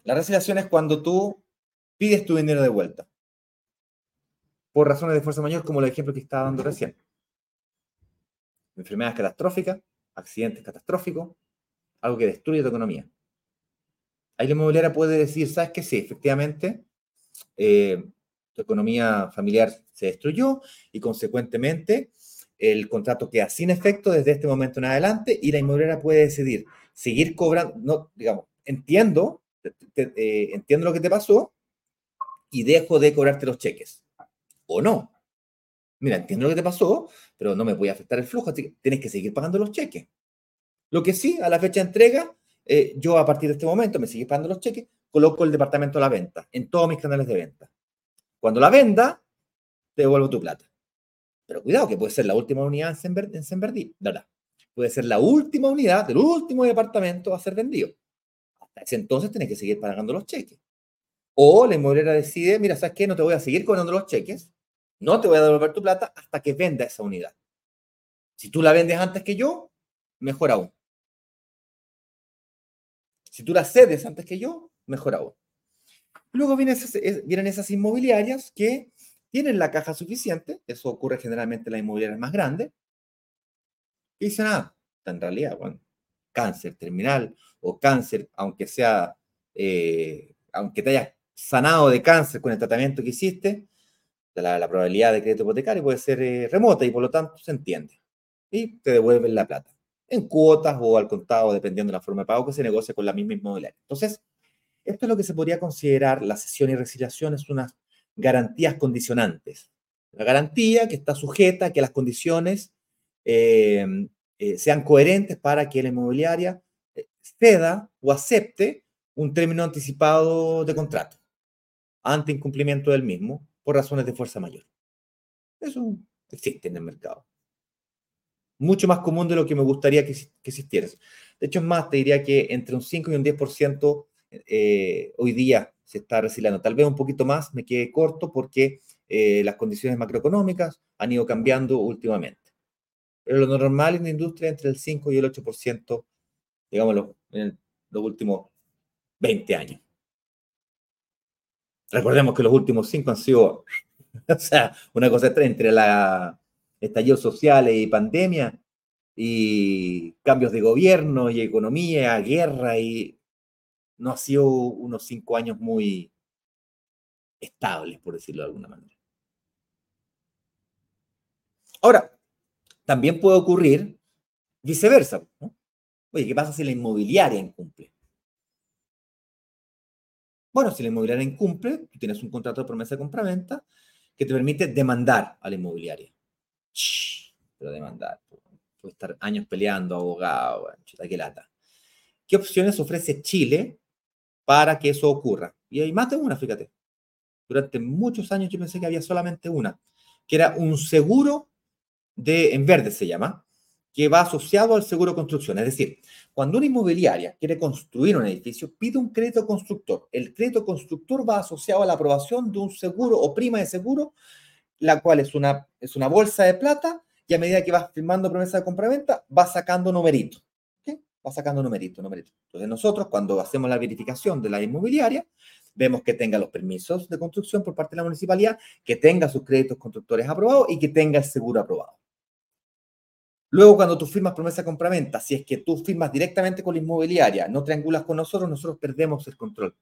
La resiliación es cuando tú pides tu dinero de vuelta. Por razones de fuerza mayor, como el ejemplo que estaba dando recién. Enfermedades catastróficas, accidentes catastróficos, algo que destruye tu economía. Ahí la inmobiliaria puede decir, ¿sabes qué? Sí, efectivamente, eh, tu economía familiar se destruyó y consecuentemente el contrato queda sin efecto desde este momento en adelante y la inmobiliaria puede decidir seguir cobrando, no, digamos, entiendo, eh, entiendo lo que te pasó y dejo de cobrarte los cheques. O no. Mira, entiendo lo que te pasó, pero no me voy a afectar el flujo, así que tienes que seguir pagando los cheques. Lo que sí, a la fecha de entrega, eh, yo a partir de este momento me sigue pagando los cheques, coloco el departamento de la venta en todos mis canales de venta. Cuando la venda, te devuelvo tu plata. Pero cuidado, que puede ser la última unidad en San ¿verdad? Puede ser la última unidad del último departamento a ser vendido. Hasta ese entonces tienes que seguir pagando los cheques. O la inmobiliaria decide, mira, ¿sabes qué? No te voy a seguir cobrando los cheques, no te voy a devolver tu plata hasta que venda esa unidad. Si tú la vendes antes que yo, mejor aún. Si tú la cedes antes que yo, mejor aún. Luego vienen esas, vienen esas inmobiliarias que tienen la caja suficiente, eso ocurre generalmente en las inmobiliarias más grandes, y dicen, ah, en realidad, bueno, cáncer terminal o cáncer, aunque sea, eh, aunque te hayas sanado de cáncer con el tratamiento que hiciste, la, probabilidad de crédito hipotecario puede ser eh, remota y por lo tanto se entiende. Y te devuelven la plata en cuotas o al contado, dependiendo de la forma de pago que se negocia con la misma inmobiliaria. Entonces, esto es lo que se podría considerar la cesión y resiliación, es unas garantías condicionantes. La garantía que está sujeta a que las condiciones eh, eh, sean coherentes para que la inmobiliaria ceda o acepte un término anticipado de contrato ante incumplimiento del mismo por razones de fuerza mayor. Eso existe en el mercado. Mucho más común de lo que me gustaría que, existiera. De hecho, es más, te diría que entre un 5 y un 10% eh, hoy día se está resiliando. Tal vez un poquito más, me quede corto porque eh, las condiciones macroeconómicas han ido cambiando últimamente. Pero lo normal en la industria entre el 5 y el 8%, digámoslo, en los últimos 20 años. Recordemos que los últimos cinco han sido, o sea, una cosa entre la estallido social y pandemia y cambios de gobierno y economía, guerra y no ha sido unos cinco años muy estables, por decirlo de alguna manera. Ahora, también puede ocurrir viceversa. Oye, ¿qué pasa si la inmobiliaria incumple? Bueno, si la inmobiliaria incumple, tú tienes un contrato de promesa de compraventa que te permite demandar a la inmobiliaria. pero demandar, puede estar años peleando, abogado, chuta, qué lata. ¿Qué opciones ofrece Chile para que eso ocurra? Y hay más de una, fíjate. Durante muchos años yo pensé que había solamente una, que era un seguro de, en verde se llama, que va asociado al seguro construcción. Es decir, cuando una inmobiliaria quiere construir un edificio, pide un crédito constructor. El crédito constructor va asociado a la aprobación de un seguro o prima de seguro, la cual es una, es una bolsa de plata y a medida que vas firmando promesa de compraventa, va sacando numeritos. Va sacando numeritos, numeritos. Entonces nosotros cuando hacemos la verificación de la inmobiliaria, vemos que tenga los permisos de construcción por parte de la municipalidad, que tenga sus créditos constructores aprobados y que tenga el seguro aprobado. Luego, cuando tú firmas promesa de compraventa, si es que tú firmas directamente con la inmobiliaria, no triangulas con nosotros, nosotros perdemos el control.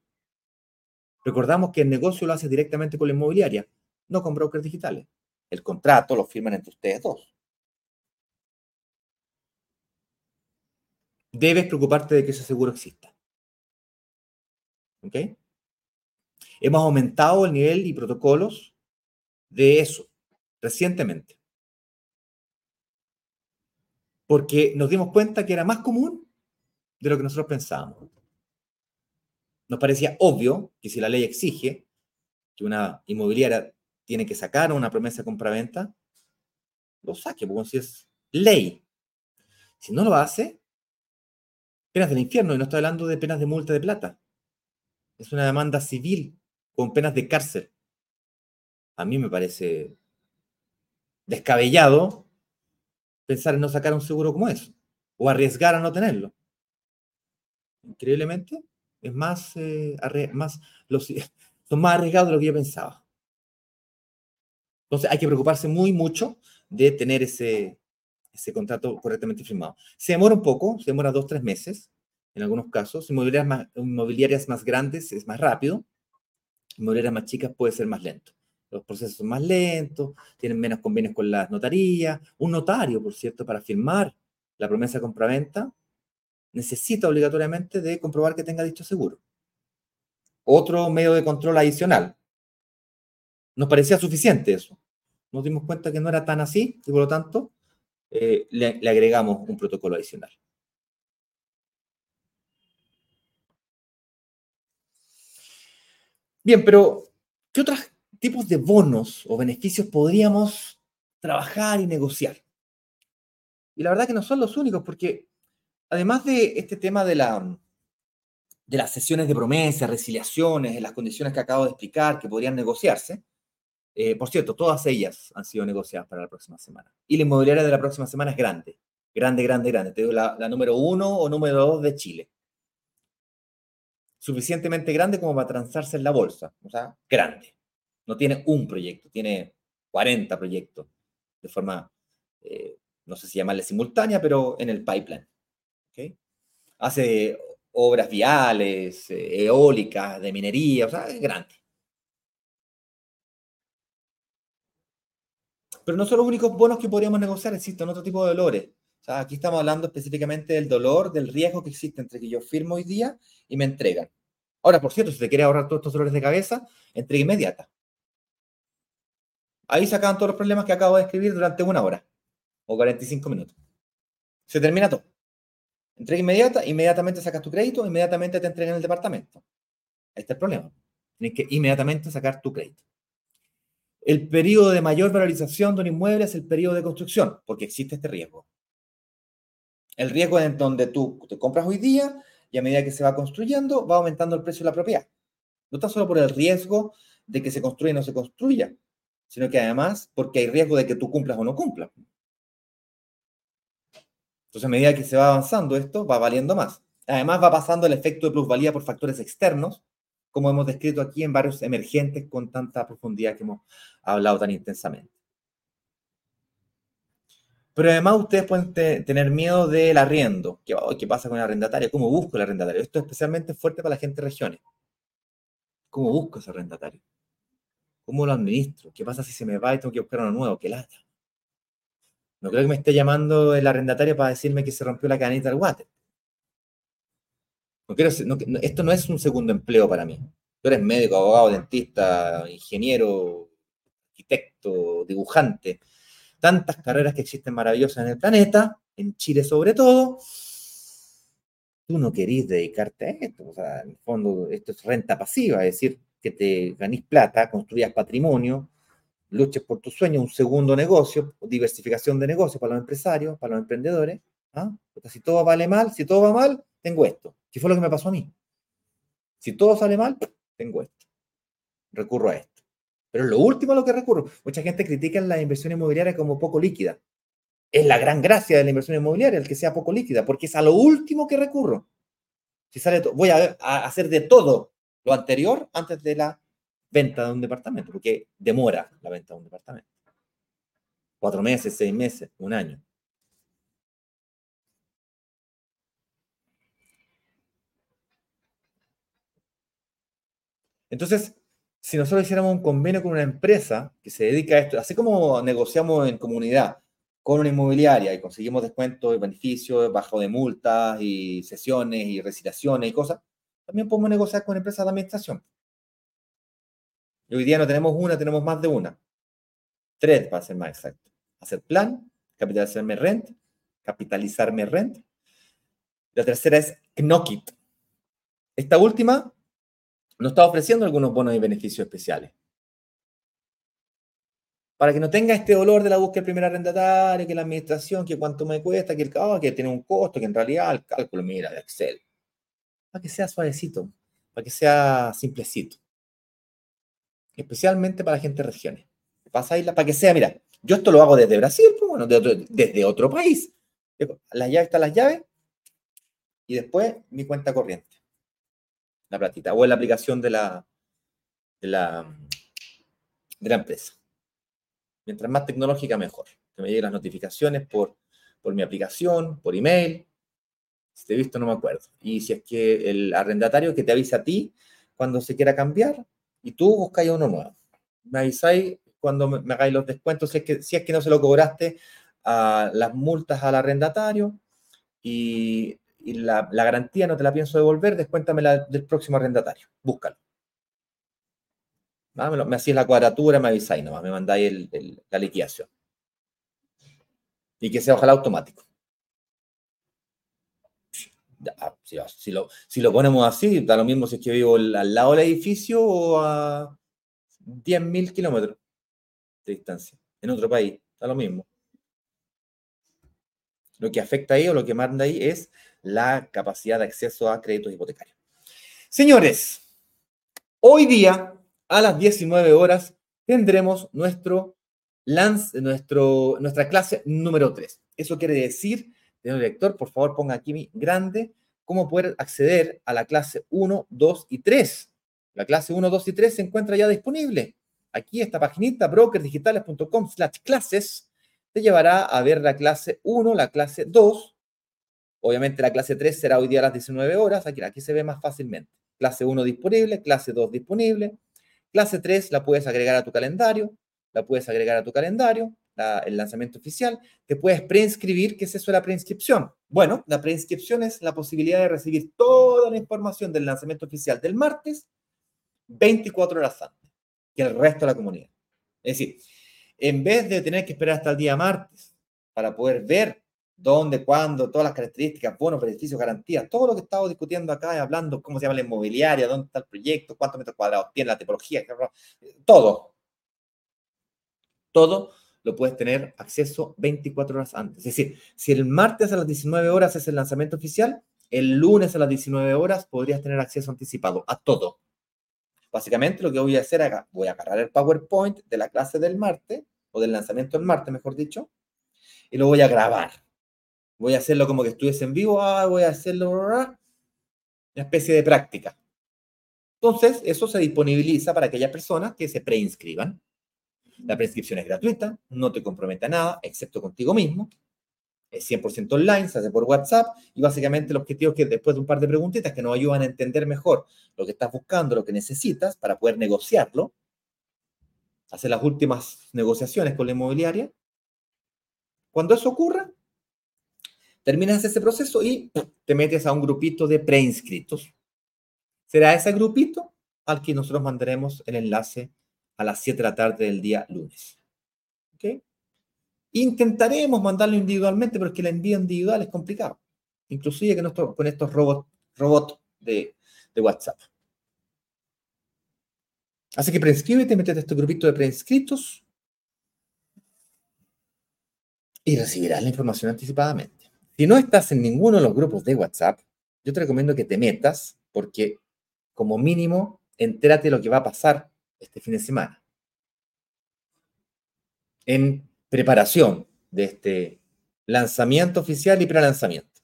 Recordamos que el negocio lo hace directamente con la inmobiliaria, no con brokers digitales. El contrato lo firman entre ustedes dos. Debes preocuparte de que ese seguro exista. ¿Ok? Hemos aumentado el nivel y protocolos de eso recientemente porque nos dimos cuenta que era más común de lo que nosotros pensábamos. Nos parecía obvio que si la ley exige que una inmobiliaria tiene que sacar una promesa de compraventa, lo saque, porque si es ley. Si no lo hace, penas del infierno, y no estoy hablando de penas de multa de plata. Es una demanda civil con penas de cárcel. A mí me parece descabellado pensar en no sacar un seguro como eso, o arriesgar a no tenerlo. Increíblemente, es más, eh, los, son más arriesgados de lo que yo pensaba. Entonces hay que preocuparse muy mucho de tener ese, ese contrato correctamente firmado. Se demora un poco, se demora dos, tres meses, en algunos casos. Inmobiliarias más, inmobiliarias más grandes es más rápido, inmobiliarias más chicas puede ser más lento los procesos son más lentos, tienen menos convenios con las notarías. Un notario, por cierto, para firmar la promesa de compraventa, necesita obligatoriamente de comprobar que tenga dicho seguro. Otro medio de control adicional. Nos parecía suficiente eso. Nos dimos cuenta que no era tan así y por lo tanto eh, le, agregamos un protocolo adicional. Bien, pero ¿qué otras tipos de bonos o beneficios podríamos trabajar y negociar. Y la verdad que no son los únicos, porque además de este tema de la, de las sesiones de promesas, resiliaciones, en las condiciones que acabo de explicar, que podrían negociarse. Eh, por cierto, todas ellas han sido negociadas para la próxima semana. Y la inmobiliaria de la próxima semana es grande, grande, grande, grande. Te digo la, número uno o número dos de Chile. Suficientemente grande como para transarse en la bolsa. O sea, grande. No tiene un proyecto, tiene 40 proyectos de forma, eh, no sé si llamarle simultánea, pero en el pipeline. ¿okay? Hace obras viales, eh, eólicas, de minería, o sea, es grande. Pero no son los únicos bonos que podríamos negociar, existen otro tipo de dolores. Aquí estamos hablando específicamente del dolor, del riesgo que existe entre que yo firmo hoy día y me entregan. Ahora, por cierto, si te quiere ahorrar todos estos dolores de cabeza, entrega inmediata. Ahí sacan todos los problemas que acabo de escribir durante una hora o 45 minutos. Se termina todo. Entrega inmediata, inmediatamente sacas tu crédito, inmediatamente te entregan el departamento. Este es el problema. Tienes que inmediatamente sacar tu crédito. El periodo de mayor valorización de un inmueble es el periodo de construcción, porque existe este riesgo. El riesgo es en donde tú te compras hoy día y a medida que se va construyendo va aumentando el precio de la propiedad. No está solo por el riesgo de que se construya y no se construya, sino que además porque hay riesgo de que tú cumplas o no cumplas. Entonces, a medida que se va avanzando esto, va valiendo más. Además, va pasando el efecto de plusvalía por factores externos, como hemos descrito aquí en varios emergentes con tanta profundidad que hemos hablado tan intensamente. Pero además ustedes pueden tener miedo del arriendo. ¿Qué, ¿Qué, pasa con el arrendatario? ¿Cómo busco el arrendatario? Esto es especialmente fuerte para la gente de regiones. ¿Cómo busco ese arrendatario? ¿Cómo lo administro? ¿Qué pasa si se me va y tengo que buscar uno nuevo? ¿Qué lata? No creo que me esté llamando el arrendatario para decirme que se rompió la canita del water. No quiero, esto no es un segundo empleo para mí. Tú eres médico, abogado, dentista, ingeniero, arquitecto, dibujante. Tantas carreras que existen maravillosas en el planeta, en Chile sobre todo. Tú no querís dedicarte a esto. O sea, en el fondo, esto es renta pasiva, es decir, que te ganís plata, construyas patrimonio, luches por tu sueño, un segundo negocio, diversificación de negocios para los empresarios, para los emprendedores. ¿Ah? Porque si todo vale mal, si todo va mal, tengo esto. ¿Qué fue lo que me pasó a mí? Si todo sale mal, tengo esto. Recurro a esto. Pero lo último a lo que recurro. Mucha gente critica la inversión inmobiliaria como poco líquida. Es la gran gracia de la inversión inmobiliaria, el que sea poco líquida, porque es a lo último que recurro. Si sale voy a hacer de todo lo anterior antes de la venta de un departamento, porque demora la venta de un departamento. Cuatro meses, seis meses, un año. Entonces, si nosotros hiciéramos un convenio con una empresa que se dedica a esto, así como negociamos en comunidad con una inmobiliaria y conseguimos descuentos y beneficios, bajo de multas y sesiones y resiliaciones y cosas, también podemos negociar con empresas de administración. Y hoy día no tenemos una, tenemos más de una. Tres, para ser más exacto. Hacer plan, capitalizarme rent, capitalizarme rent. La tercera es Knokit. Esta última nos está ofreciendo algunos bonos y beneficios especiales. Para que no tenga este dolor de la búsqueda del primer arrendatario, que la administración, que cuánto me cuesta, que el oh, que tiene un costo, que en realidad el cálculo, mira, de Excel. Para que sea suavecito, para que sea simplecito especialmente para gente de regiones. Pasa ahí para que sea, mira, yo esto lo hago desde Brasil, pues, desde otro país. Las llaves están las llaves y después mi cuenta corriente. La platita o en la aplicación de la, de la, de empresa. Mientras más tecnológica, mejor. Que me lleguen las notificaciones por, por mi aplicación, por email. Si te he visto, no me acuerdo. Y si es que el arrendatario que te avisa a ti cuando se quiera cambiar, y tú buscáis uno nuevo. Me avisáis cuando me, hagáis los descuentos, si es, que, si es que no se lo cobraste a las multas al arrendatario y, la, garantía no te la pienso devolver, descuéntame la del próximo arrendatario. Búscalo. ¿Ah? Me, hacéis la cuadratura, me avisáis nomás, me mandáis la liquidación. Y que sea ojalá automático. Si, lo, ponemos así, da lo mismo si es que vivo al lado del edificio o a 10.000 kilómetros de distancia, en otro país, da lo mismo. Lo que afecta ahí o lo que manda ahí es la capacidad de acceso a créditos hipotecarios. Señores, hoy día a las 19 horas tendremos nuestro lance, nuestro, nuestra clase número 3. Eso quiere decir, señor director, por favor ponga aquí mi grande, cómo poder acceder a la clase 1, 2 y 3. La clase 1, 2 y 3 se encuentra ya disponible. Aquí esta paginita, brokerdigitales.com slash clases, te llevará a ver la clase 1, la clase 2. Obviamente la clase 3 será hoy día a las 19 horas. Aquí, aquí se ve más fácilmente. Clase 1 disponible, clase 2 disponible. Clase 3 la puedes agregar a tu calendario, la puedes agregar a tu calendario, el lanzamiento oficial. Te puedes preinscribir. ¿Qué es eso de la preinscripción? Bueno, la preinscripción es la posibilidad de recibir toda la información del lanzamiento oficial del martes 24 horas antes que el resto de la comunidad. Es decir, en vez de tener que esperar hasta el día martes para poder ver dónde, cuándo, todas las características, bonos, beneficios, garantías, todo lo que estamos discutiendo acá, hablando cómo se llama la inmobiliaria, dónde está el proyecto, cuántos metros cuadrados tiene, la tipología, todo. Todo lo puedes tener acceso 24 horas antes. Es decir, si el martes a las 19 horas es el lanzamiento oficial, el lunes a las 19 horas podrías tener acceso anticipado a todo. Básicamente lo que voy a hacer acá, voy a agarrar el PowerPoint de la clase del martes, o del lanzamiento del martes, mejor dicho, y lo voy a grabar. Voy a hacerlo como que estuviese en vivo, ah, voy a hacerlo, una especie de práctica. Entonces, eso se disponibiliza para aquellas personas que se preinscriban. La preinscripción es gratuita, no te compromete a nada, excepto contigo mismo es 100% online, se hace por WhatsApp y básicamente el objetivo es que después de un par de preguntitas que nos ayudan a entender mejor lo que estás buscando, lo que necesitas para poder negociarlo, hacer las últimas negociaciones con la inmobiliaria. Cuando eso ocurra, terminas ese proceso y te metes a un grupito de preinscritos. Será ese grupito al que nosotros mandaremos el enlace a las 7 de la tarde del día lunes. ¿Okay? Intentaremos mandarlo individualmente, pero es que el envío individual es complicado. Inclusive que con estos robots robot de, WhatsApp. Así que preinscríbete, métete a este grupito de preinscritos y recibirás la información anticipadamente. Si no estás en ninguno de los grupos de WhatsApp, yo te recomiendo que te metas porque como mínimo entérate lo que va a pasar este fin de semana. En preparación de este lanzamiento oficial y prelanzamiento.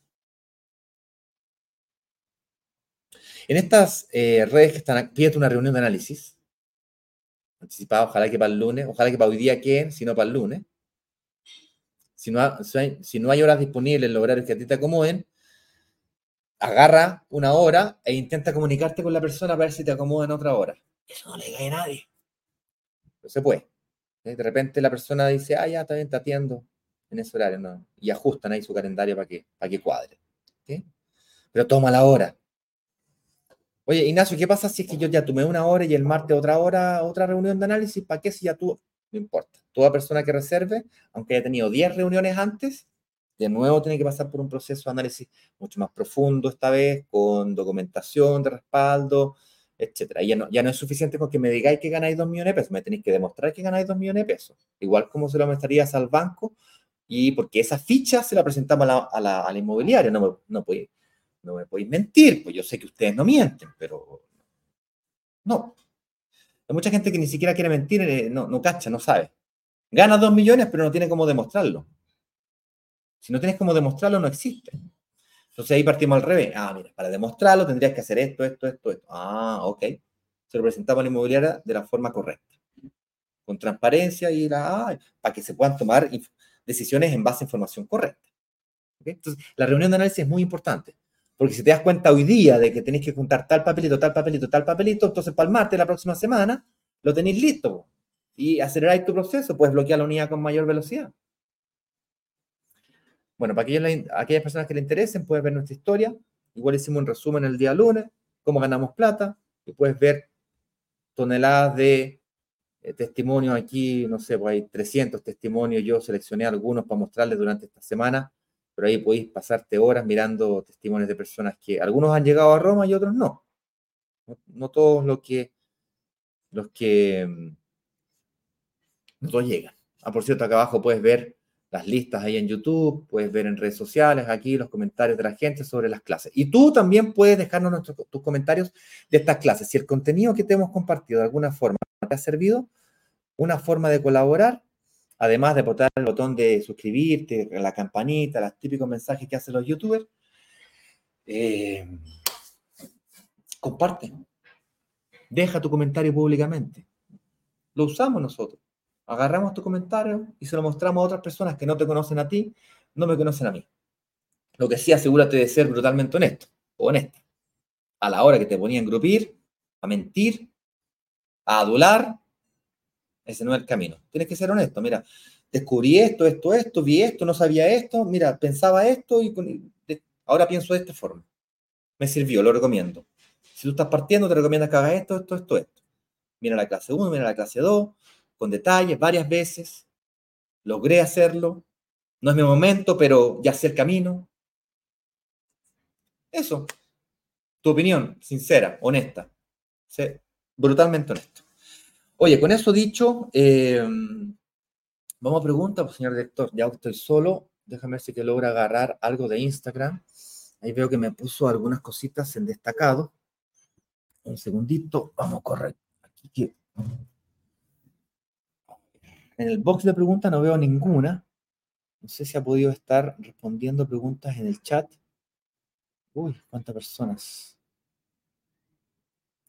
En estas eh, redes que están, pídete una reunión de análisis anticipada, ojalá que para el lunes, ojalá que para hoy día queden, si no para el lunes. Si no, hay, horas disponibles en los horarios que a ti te acomoden, agarra una hora e intenta comunicarte con la persona para ver si te acomoda en otra hora. Eso no le cae a nadie. No se puede. De repente la persona dice, ah, ya, está bien, te atiendo en ese horario. Y ajustan ahí su calendario para que, para que cuadre. Pero toma la hora. Oye, Ignacio, ¿qué pasa si es que yo ya tomé una hora y el martes otra hora, otra reunión de análisis? ¿Para qué si ya tú? No importa. Toda persona que reserve, aunque haya tenido 10 reuniones antes, de nuevo tiene que pasar por un proceso de análisis mucho más profundo esta vez, con documentación de respaldo, etcétera. Ya no, ya no es suficiente con que me digáis que ganáis 2 millones de pesos, me tenéis que demostrar que ganáis 2 millones de pesos. Igual como se lo mostrarías al banco, y porque esa ficha se la presentamos a la, a la, a la inmobiliaria, no, me, no, podéis, no me podéis mentir, pues yo sé que ustedes no mienten, pero no. Hay mucha gente que ni siquiera quiere mentir, eh, no, no cacha, no sabe. Gana 2 millones, pero no tiene cómo demostrarlo. Si no tienes cómo demostrarlo, no existe. Entonces ahí partimos al revés. Ah, mira, para demostrarlo tendrías que hacer esto, esto, esto, esto. Ah, ok. Se lo presentamos a la inmobiliaria de la forma correcta. Con transparencia y la, ah, para que se puedan tomar decisiones en base a información correcta. Entonces, la reunión de análisis es muy importante. Porque si te das cuenta hoy día de que tenéis que juntar tal papelito, tal papelito, tal papelito, entonces para el martes, la próxima semana, lo tenéis listo. Y aceleráis tu proceso, puedes bloquear la unidad con mayor velocidad. Bueno, para aquellas, personas que le interesen, puedes ver nuestra historia. Igual hicimos un resumen el día lunes, cómo ganamos plata, y puedes ver toneladas de eh, testimonios aquí, no sé, pues hay 300 testimonios, yo seleccioné algunos para mostrarles durante esta semana, pero ahí podéis pasarte horas mirando testimonios de personas que algunos han llegado a Roma y otros no. No, todos los que, los que, mm, no todos llegan. Ah, por cierto, acá abajo puedes ver las listas ahí en YouTube, puedes ver en redes sociales aquí los comentarios de la gente sobre las clases. Y tú también puedes dejarnos tus comentarios de estas clases. Si el contenido que te hemos compartido de alguna forma te ha servido, una forma de colaborar, además de apretar el botón de suscribirte, la campanita, los típicos mensajes que hacen los youtubers, eh, comparte. Deja tu comentario públicamente. Lo usamos nosotros. Agarramos tu comentario y se lo mostramos a otras personas que no te conocen a ti, no me conocen a mí. Lo que sí, asegúrate de ser brutalmente honesto o honesta. A la hora que te ponía a engrupir, a mentir, a adular, ese no es el camino. Tienes que ser honesto. Mira, descubrí esto, esto, esto, vi esto, no sabía esto, mira, pensaba esto y ahora pienso de esta forma. Me sirvió, lo recomiendo. Si tú estás partiendo, te recomiendo que hagas esto, esto, esto, esto. Mira la clase 1, mira la clase 2, con detalles, varias veces. Logré hacerlo. No es mi momento, pero ya sé el camino. Eso. Tu opinión, sincera, honesta. Sé brutalmente honesto. Oye, con eso dicho, em, vamos a preguntar, pues, señor director. Ya estoy solo. Déjame ver si que logra agarrar algo de Instagram. Ahí veo que me puso algunas cositas en destacado. Un segundito. Vamos a correr. Aquí En el box de preguntas no veo ninguna. No sé si ha podido estar respondiendo preguntas en el chat. Uy, cuántas personas.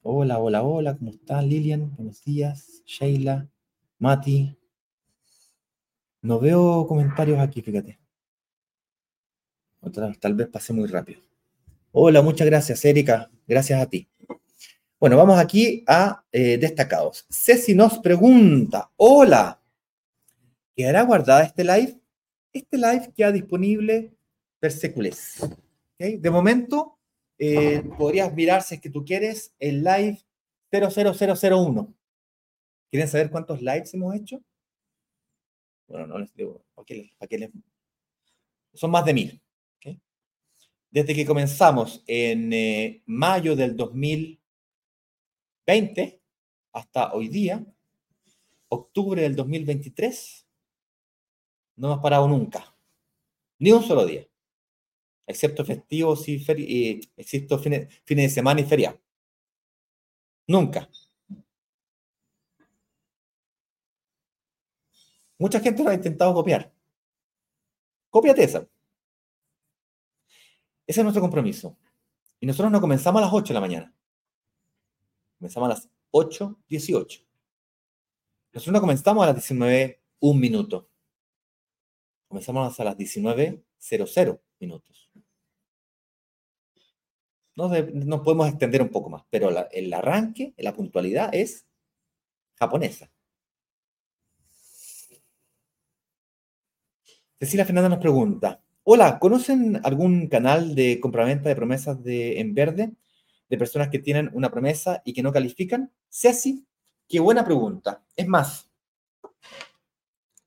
Hola, hola, hola, ¿cómo están? Lilian, buenos días. Sheila, Mati. No veo comentarios aquí, fíjate. Tal vez pasé muy rápido. Hola, muchas gracias, Erika. Gracias a ti. Bueno, vamos aquí a eh, destacados. Ceci nos pregunta, hola, ¿quedará guardada este live? Este live queda disponible per secules. De momento, eh, podrías mirar si es que tú quieres el live 00001. ¿Quieren saber cuántos lives hemos hecho? Bueno, no les digo, Son más de mil. Desde que comenzamos en eh, mayo del 2020 hasta hoy día, octubre del 2023, no hemos parado nunca. Ni un solo día. Excepto festivos y, y excepto fines, de semana y feria. Nunca. Mucha gente lo ha intentado copiar. Cópiate esa. Ese es nuestro compromiso. Y nosotros no comenzamos a las 8 de la mañana. Comenzamos a las 8.18. Nosotros no comenzamos a las 19, un minuto. Comenzamos a las 19.00 minutos. Nos, podemos extender un poco más, pero el arranque, la puntualidad es japonesa. Cecilia Fernanda nos pregunta, Hola, ¿conocen algún canal de compraventa de promesas de, en verde de personas que tienen una promesa y que no califican? Ceci, qué buena pregunta. Es más,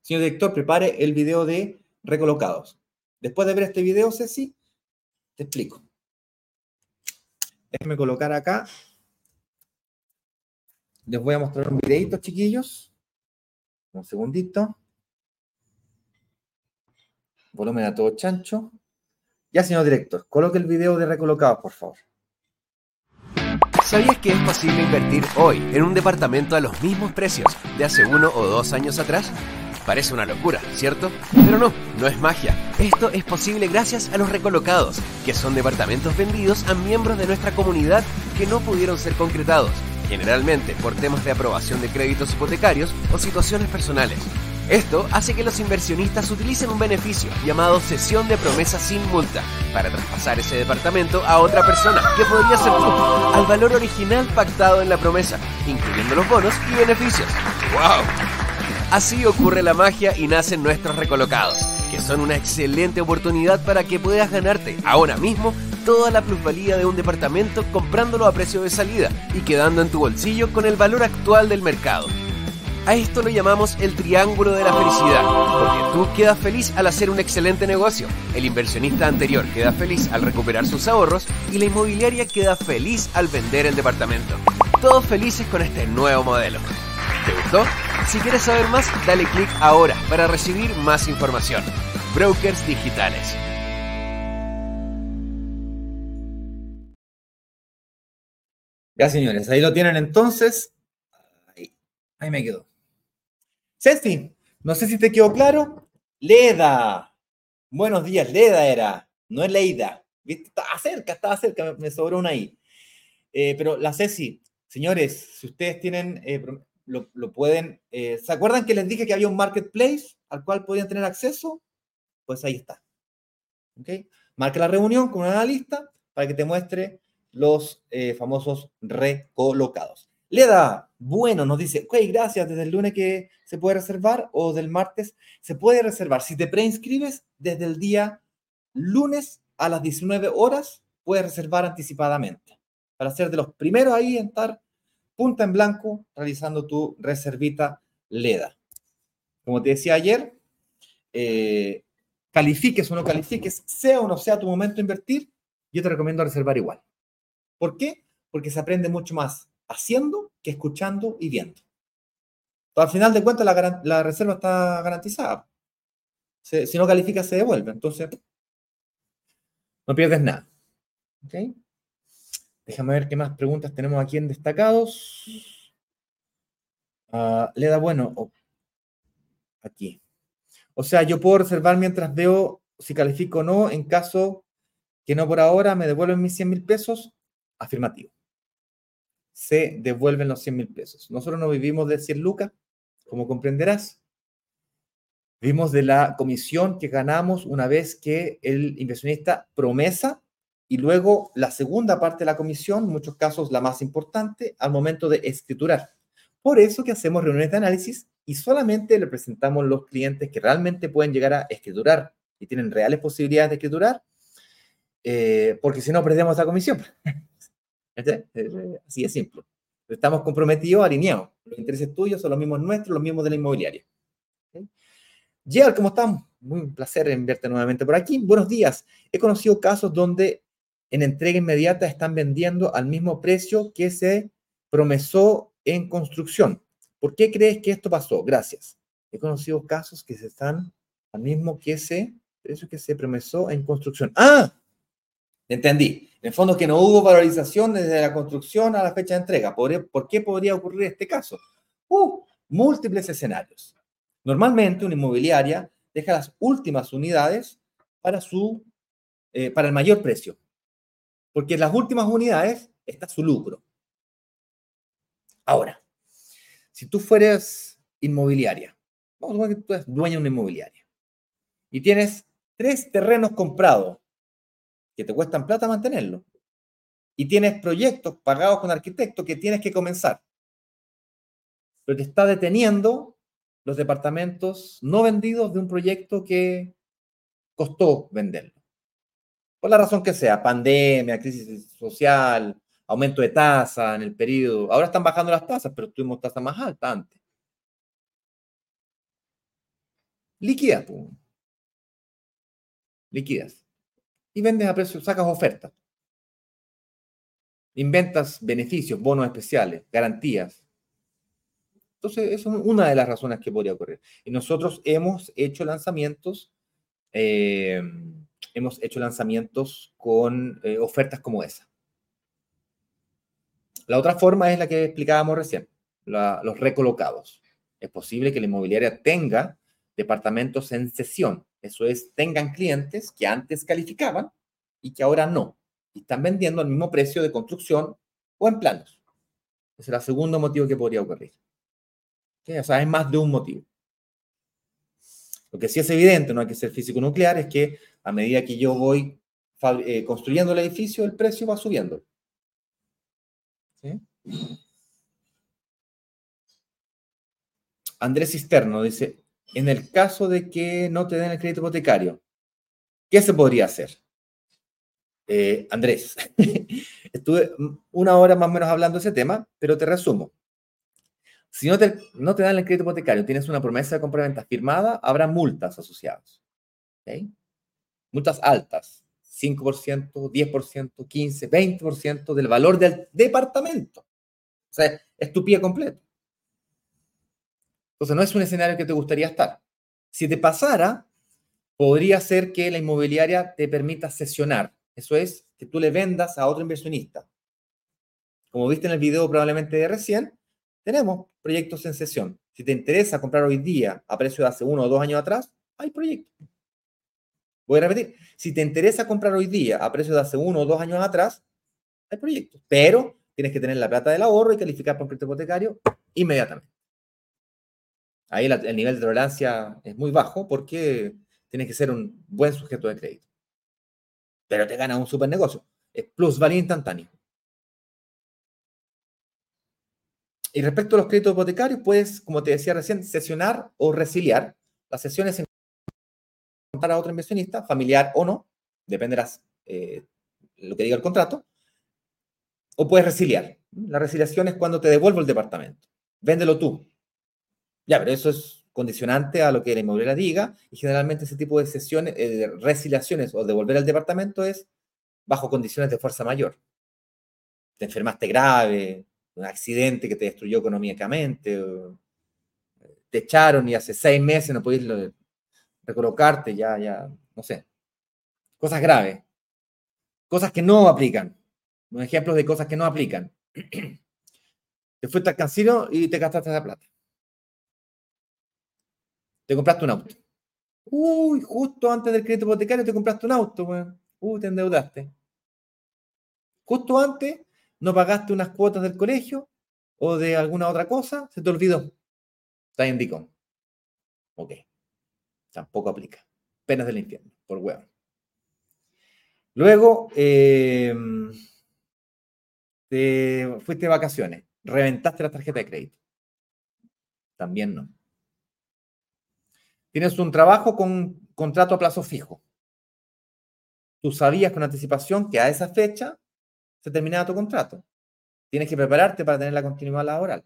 señor director, prepare el video de recolocados. Después de ver este video, Ceci, te explico. Déjenme colocar acá. Les voy a mostrar un videito, chiquillos. Un segundito. Volumen a todo chancho. Ya, señor director, coloque el video de recolocados, por favor. ¿Sabías que es posible invertir hoy en un departamento a los mismos precios de hace uno o dos años atrás? Parece una locura, ¿cierto? Pero no, no es magia. Esto es posible gracias a los recolocados, que son departamentos vendidos a miembros de nuestra comunidad que no pudieron ser concretados, generalmente por temas de aprobación de créditos hipotecarios o situaciones personales. Esto hace que los inversionistas utilicen un beneficio llamado cesión de promesa sin multa para traspasar ese departamento a otra persona, que podría ser tú, al valor original pactado en la promesa, incluyendo los bonos y beneficios. ¡Wow! Así ocurre la magia y nacen nuestros recolocados, que son una excelente oportunidad para que puedas ganarte ahora mismo toda la plusvalía de un departamento comprándolo a precio de salida y quedando en tu bolsillo con el valor actual del mercado. A esto lo llamamos el triángulo de la felicidad, porque tú quedas feliz al hacer un excelente negocio, el inversionista anterior queda feliz al recuperar sus ahorros y la inmobiliaria queda feliz al vender el departamento. Todos felices con este nuevo modelo. ¿Te gustó? Si quieres saber más, dale clic ahora para recibir más información. Brokers Digitales. Ya, señores, ahí lo tienen entonces. Ahí, me quedó. Ceci, no sé si te quedó claro. Leda. Buenos días, Leda era. No es Leida. ¿Viste? Estaba cerca, estaba cerca, me, sobró una ahí. Eh, pero la Ceci, señores, si ustedes tienen, eh, lo, pueden, eh, ¿se acuerdan que les dije que había un marketplace al cual podían tener acceso? Pues ahí está. ¿Ok? Marca la reunión con una lista para que te muestre los eh, famosos recolocados. Leda, bueno, nos dice, ok, gracias, desde el lunes que se puede reservar o del martes se puede reservar. Si te preinscribes desde el día lunes a las 19 horas, puedes reservar anticipadamente para ser de los primeros ahí en estar punta en blanco realizando tu reservita Leda. Como te decía ayer, eh, califiques o no califiques, sea o no sea tu momento de invertir, yo te recomiendo reservar igual. ¿Por qué? Porque se aprende mucho más haciendo que escuchando y viendo. al final de cuentas, la, reserva está garantizada. si no califica, se devuelve. Entonces, no pierdes nada. ¿Okay? Déjame ver qué más preguntas tenemos aquí en destacados. Uh, le da bueno. aquí. O sea, yo puedo reservar mientras veo si califico o no. En caso que no por ahora me devuelven mis 100 mil pesos, Afirmativo. Se devuelven los 100 mil pesos. Nosotros no vivimos de 100 lucas, como comprenderás. Vivimos de la comisión que ganamos una vez que el inversionista promesa y luego la segunda parte de la comisión, en muchos casos la más importante, al momento de escriturar. Por eso que hacemos reuniones de análisis y solamente le presentamos los clientes que realmente pueden llegar a escriturar y tienen reales posibilidades de escriturar, eh, porque si no perdemos la comisión. Así es simple. Estamos comprometidos, alineados. Los intereses tuyos son los mismos nuestros, los mismos de la inmobiliaria. ¿Okay? ¿cómo estamos? Muy un placer en verte nuevamente por aquí. Buenos días. He conocido casos donde en entrega inmediata están vendiendo al mismo precio que se promesó en construcción. ¿Por qué crees que esto pasó? Gracias. He conocido casos que se están al mismo que ese precio que se promesó en construcción. Ah, entendí. En el fondo que no hubo valorización desde la construcción a la fecha de entrega. ¿Por, qué podría ocurrir este caso? Uh, múltiples escenarios. Normalmente una inmobiliaria deja las últimas unidades para, su, eh, para el mayor precio, porque en las últimas unidades está su lucro. Ahora, si tú fueras inmobiliaria, vamos a suponer que tú eres dueña de una inmobiliaria y tienes tres terrenos comprados que te cuestan plata mantenerlo. Y tienes proyectos pagados con arquitectos que tienes que comenzar. Pero te está deteniendo los departamentos no vendidos de un proyecto que costó venderlo. Por la razón que sea, pandemia, crisis social, aumento de tasa en el periodo. Ahora están bajando las tasas, pero tuvimos tasa más alta antes. Liquida, Liquidas y vendes a precio, sacas ofertas. Inventas beneficios, bonos especiales, garantías. Entonces, eso es una de las razones que podría ocurrir. Y nosotros hemos hecho lanzamientos, eh, hemos hecho lanzamientos con eh, ofertas como esa. La otra forma es la que explicábamos recién, los recolocados. Es posible que la inmobiliaria tenga departamentos en sesión. Eso es, tengan clientes que antes calificaban y que ahora no. Y están vendiendo al mismo precio de construcción o en planos. Ese es el segundo motivo que podría ocurrir. O sea, es más de un motivo. Lo que sí es evidente, no hay que ser físico nuclear, es que a medida que yo voy eh, construyendo el edificio, el precio va subiendo. Andrés Cisterno dice, en el caso de que no te den el crédito hipotecario, ¿qué se podría hacer? Eh, Andrés, estuve una hora más o menos hablando de ese tema, pero te resumo. Si no te, dan el crédito hipotecario, tienes una promesa de compra-venta firmada, habrá multas asociadas. Multas altas, 5%, 10%, 15%, 20% del valor del departamento. O sea, es tu pie completo. Entonces, no es un escenario que te gustaría estar. Si te pasara, podría ser que la inmobiliaria te permita sesionar. Eso es, que tú le vendas a otro inversionista. Como viste en el video probablemente de recién, tenemos proyectos en sesión. Si te interesa comprar hoy día a precio de hace uno o dos años atrás, hay proyectos. Voy a repetir, si te interesa comprar hoy día a precio de hace uno o dos años atrás, hay proyectos. Pero tienes que tener la plata del ahorro y calificar por crédito hipotecario inmediatamente. Ahí el nivel de tolerancia es muy bajo porque tienes que ser un buen sujeto de crédito. Pero te gana un super negocio. Es plusvalía instantáneo. Y respecto a los créditos hipotecarios, puedes, como te decía recién, sesionar o resiliar. Las sesiones en para otro inversionista, familiar o no, depende de eh, lo que diga el contrato, o puedes resiliar. La resiliación es cuando te devuelvo el departamento. Véndelo tú. Ya, pero eso es condicionante a lo que la inmobiliaria diga y generalmente ese tipo de sesiones, eh, de resiliaciones o devolver el departamento es bajo condiciones de fuerza mayor. Te enfermaste grave, un accidente que te destruyó económicamente, te echaron y hace seis meses no pudiste recolocarte, ya, ya, no sé. Cosas graves. Cosas que no aplican. Ejemplos de cosas que no aplican. Te fuiste al cancino y te gastaste esa plata. Te compraste un auto. Uy, justo antes del crédito hipotecario te compraste un auto. Uy, te endeudaste. Justo antes no pagaste unas cuotas del colegio o de alguna otra cosa, se te olvidó. Está indicó. Ok. Tampoco aplica. Penas del infierno, por huevo. Luego, eh, fuiste de vacaciones, reventaste la tarjeta de crédito. También no. Tienes un trabajo con contrato a plazo fijo. Tú sabías con anticipación que a esa fecha se terminaba tu contrato. Tienes que prepararte para tener la continuidad laboral.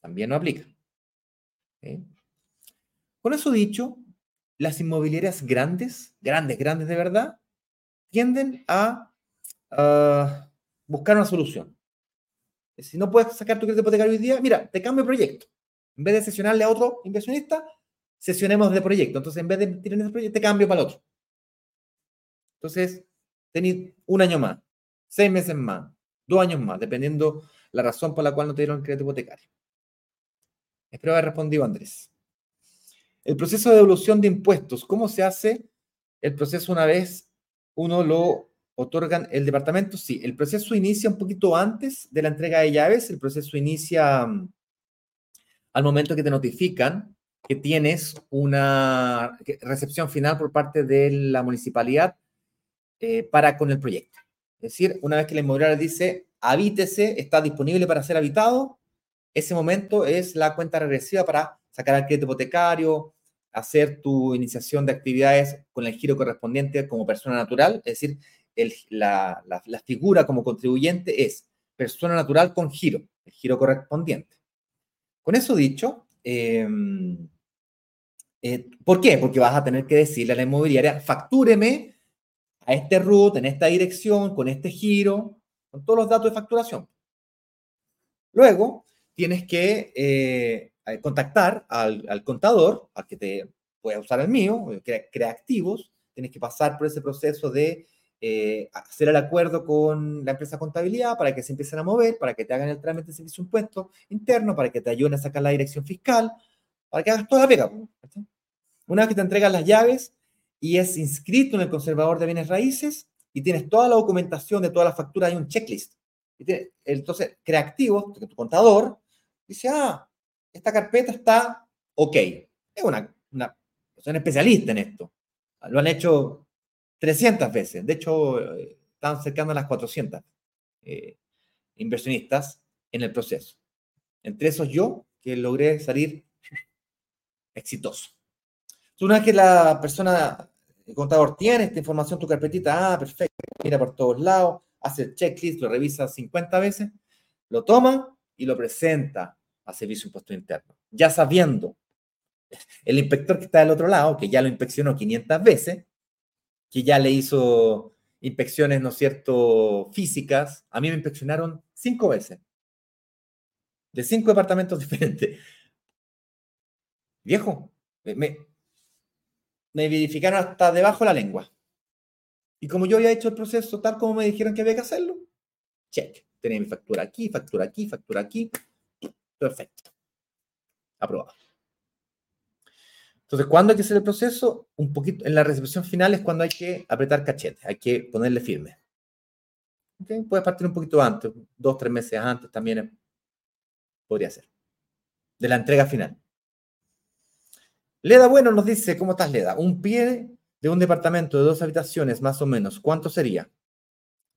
También no aplica. Con eso dicho, las inmobiliarias grandes, grandes, grandes de verdad, tienden a buscar una solución. Si no puedes sacar tu crédito hipotecario hoy día, mira, te cambio de proyecto. En vez de sesionarle a otro inversionista, sesionemos de proyecto. Entonces, en vez de tirar ese proyecto, te cambio para el otro. Entonces, tenéis un año más, seis meses más, dos años más, dependiendo la razón por la cual no te dieron el crédito hipotecario. Espero haber respondido, Andrés. El proceso de devolución de impuestos, ¿cómo se hace el proceso una vez uno lo otorgan el departamento? Sí, el proceso inicia un poquito antes de la entrega de llaves, el proceso inicia mm, al momento que te notifican que tienes una recepción final por parte de la municipalidad eh, para con el proyecto. Es decir, una vez que la inmobiliaria dice, habítese, está disponible para ser habitado, ese momento es la cuenta regresiva para sacar el crédito hipotecario, hacer tu iniciación de actividades con el giro correspondiente como persona natural, es decir, la, figura como contribuyente es persona natural con giro, el giro correspondiente. Con eso dicho, em, eh, ¿por qué? Porque vas a tener que decirle a la inmobiliaria, factúreme a este root, en esta dirección, con este giro, con todos los datos de facturación. Luego, tienes que eh, contactar al, contador, al que te pueda usar el mío, crea, activos, tienes que pasar por ese proceso de eh, hacer el acuerdo con la empresa contabilidad para que se empiecen a mover, para que te hagan el trámite de servicio impuesto interno, para que te ayuden a sacar la dirección fiscal, para que hagas toda la pega. Una vez que te entregan las llaves, y es inscrito en el conservador de bienes raíces y tienes toda la documentación de todas las facturas, hay un checklist. entonces, creativo, tu contador, dice, ah, esta carpeta está ok. Es una, una son especialistas en esto. Lo han hecho 300 veces. De hecho, están cercando a las 400 eh, inversionistas en el proceso. Entre esos yo, que logré salir exitoso una vez que la persona, el contador tiene esta información, tu carpetita, ah, perfecto, mira por todos lados, hace el checklist, lo revisa 50 veces, lo toma y lo presenta a Servicio Impuesto Interno. Ya sabiendo, el inspector que está del otro lado, que ya lo inspeccionó 500 veces, que ya le hizo inspecciones, ¿no es cierto?, físicas, a mí me inspeccionaron cinco veces. de cinco departamentos diferentes. Viejo, me, me verificaron hasta debajo de la lengua. Y como yo había hecho el proceso tal como me dijeron que había que hacerlo, check. Tenía mi factura aquí, factura aquí, factura aquí. Perfecto. Aprobado. Entonces, ¿cuándo hay que hacer el proceso? Un poquito, en la recepción final es cuando hay que apretar cachete, hay que ponerle firme. ¿Okay? Puedes partir un poquito antes, dos, tres meses antes también podría ser. De la entrega final. Leda Bueno nos dice, ¿cómo estás, Leda? Un pie de un departamento de dos habitaciones, más o menos, ¿cuánto sería?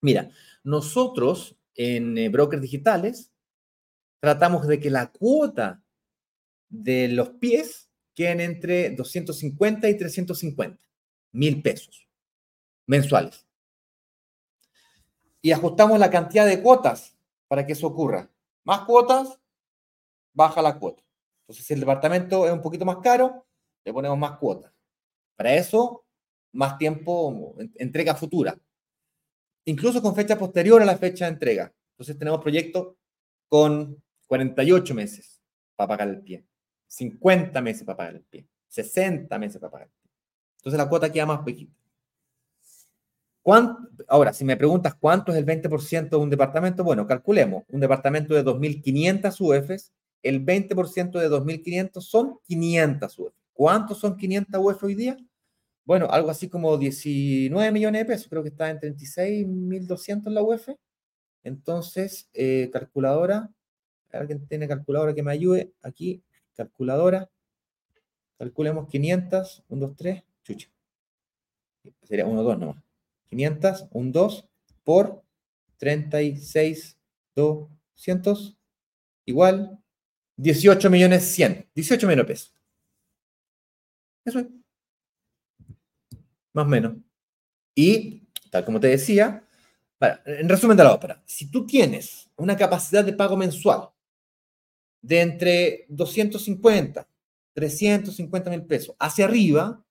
Mira, nosotros en eh, brokers digitales tratamos de que la cuota de los pies queden entre 250 y 350 mil pesos mensuales. Y ajustamos la cantidad de cuotas para que eso ocurra. Más cuotas, baja la cuota. Entonces, si el departamento es un poquito más caro, le ponemos más cuotas. Para eso, más tiempo, entrega futura. Incluso con fecha posterior a la fecha de entrega. Entonces tenemos proyectos con 48 meses para pagar el pie, 50 meses para pagar el pie, 60 meses para pagar el pie. Entonces la cuota queda más pequeña. Ahora, si me preguntas cuánto es el 20% de un departamento, bueno, calculemos. Un departamento de 2.500 UFs, el 20% de 2.500 son 500 UF. ¿Cuántos son 500 UF hoy día? Bueno, algo así como 19 millones de pesos, creo que está en 36.200 la UF. Entonces, eh, calculadora, alguien tiene calculadora que me ayude, aquí, calculadora, calculemos 500, 1, 2, 3, chucha. Sería 1, 2 nomás. 500, 1, 2, por 36, 200, igual 18 millones 100, 18 millones de pesos. Eso es. Más o menos. Y, tal como te decía, en resumen de la ópera, si tú tienes una capacidad de pago mensual de entre 250, 350 mil pesos hacia arriba,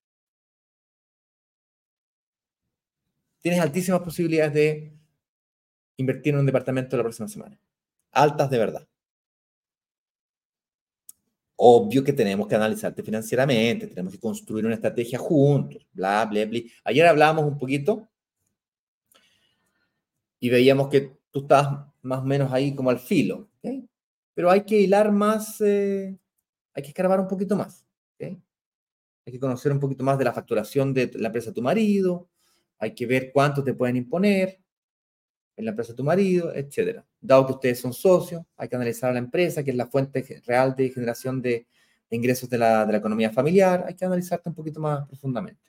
tienes altísimas posibilidades de invertir en un departamento la próxima semana. Altas de verdad. Obvio que tenemos que analizarte financieramente, tenemos que construir una estrategia juntos, bla, bla, bla. Ayer hablábamos un poquito y veíamos que tú estabas más o menos ahí como al filo, pero hay que hilar más, eh, hay que escarbar un poquito más. Hay que conocer un poquito más de la facturación de la empresa de tu marido, hay que ver cuánto te pueden imponer, en la empresa de tu marido, etcétera. Dado que ustedes son socios, hay que analizar a la empresa, que es la fuente real de generación de, ingresos de la, economía familiar, hay que analizarte un poquito más profundamente.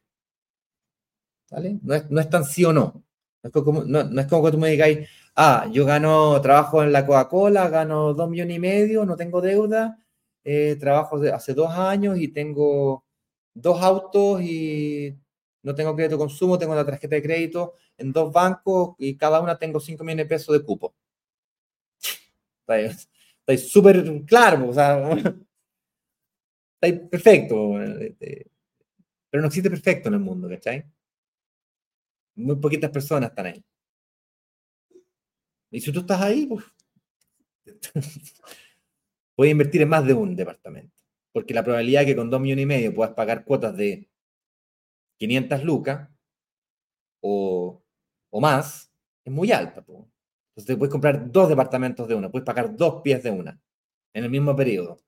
¿Vale? No es, no es tan sí o no. No es, como, no, es como que tú me digas, ah, yo gano, trabajo en la Coca-Cola, gano dos millones y medio, no tengo deuda, eh, trabajo hace dos años y tengo dos autos y no tengo crédito de consumo, tengo una tarjeta de crédito en dos bancos y cada una tengo 5 millones de pesos de cupo. Está súper claro, o sea, está perfecto. Este, pero no existe perfecto en el mundo, ¿cachai? Muy poquitas personas están ahí. Y si tú estás ahí, pues, puedes invertir en más de un departamento. Porque la probabilidad de que con 2 millones y medio puedas pagar cuotas de 500 lucas o, más, es muy alta. Entonces te puedes comprar dos departamentos de una, puedes pagar dos pies de una en el mismo periodo.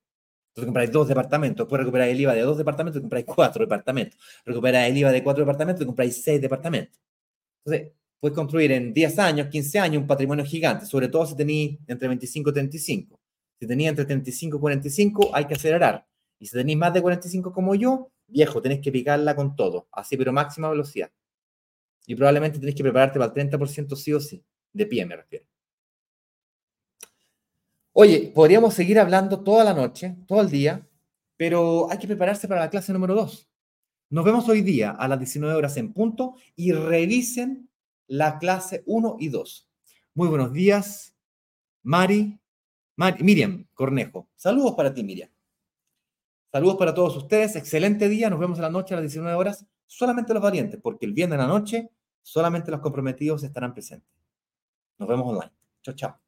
Entonces compráis dos departamentos, después recuperar el IVA de dos departamentos y compráis cuatro departamentos. Recuperáis el IVA de cuatro departamentos y compráis seis departamentos. Entonces, puedes construir en 10 años, 15 años un patrimonio gigante, sobre todo si tenéis entre 25 y 35. Si tenéis entre 35 y 45, hay que acelerar. Y si tenéis más de 45 como yo, viejo, tenés que picarla con todo, así, pero máxima velocidad. Y probablemente tenés que prepararte para el 30% sí o sí, de pie me refiero. Oye, podríamos seguir hablando toda la noche, todo el día, pero hay que prepararse para la clase número 2. Nos vemos hoy día a las 19 horas en punto y revisen la clase 1 y 2. Muy buenos días, Mari, Miriam Cornejo. Saludos para ti, Miriam. Saludos para todos ustedes, excelente día, nos vemos en la noche a las 19 horas, solamente los valientes, porque el viernes en la noche solamente los comprometidos estarán presentes. Nos vemos online. Chao, chao.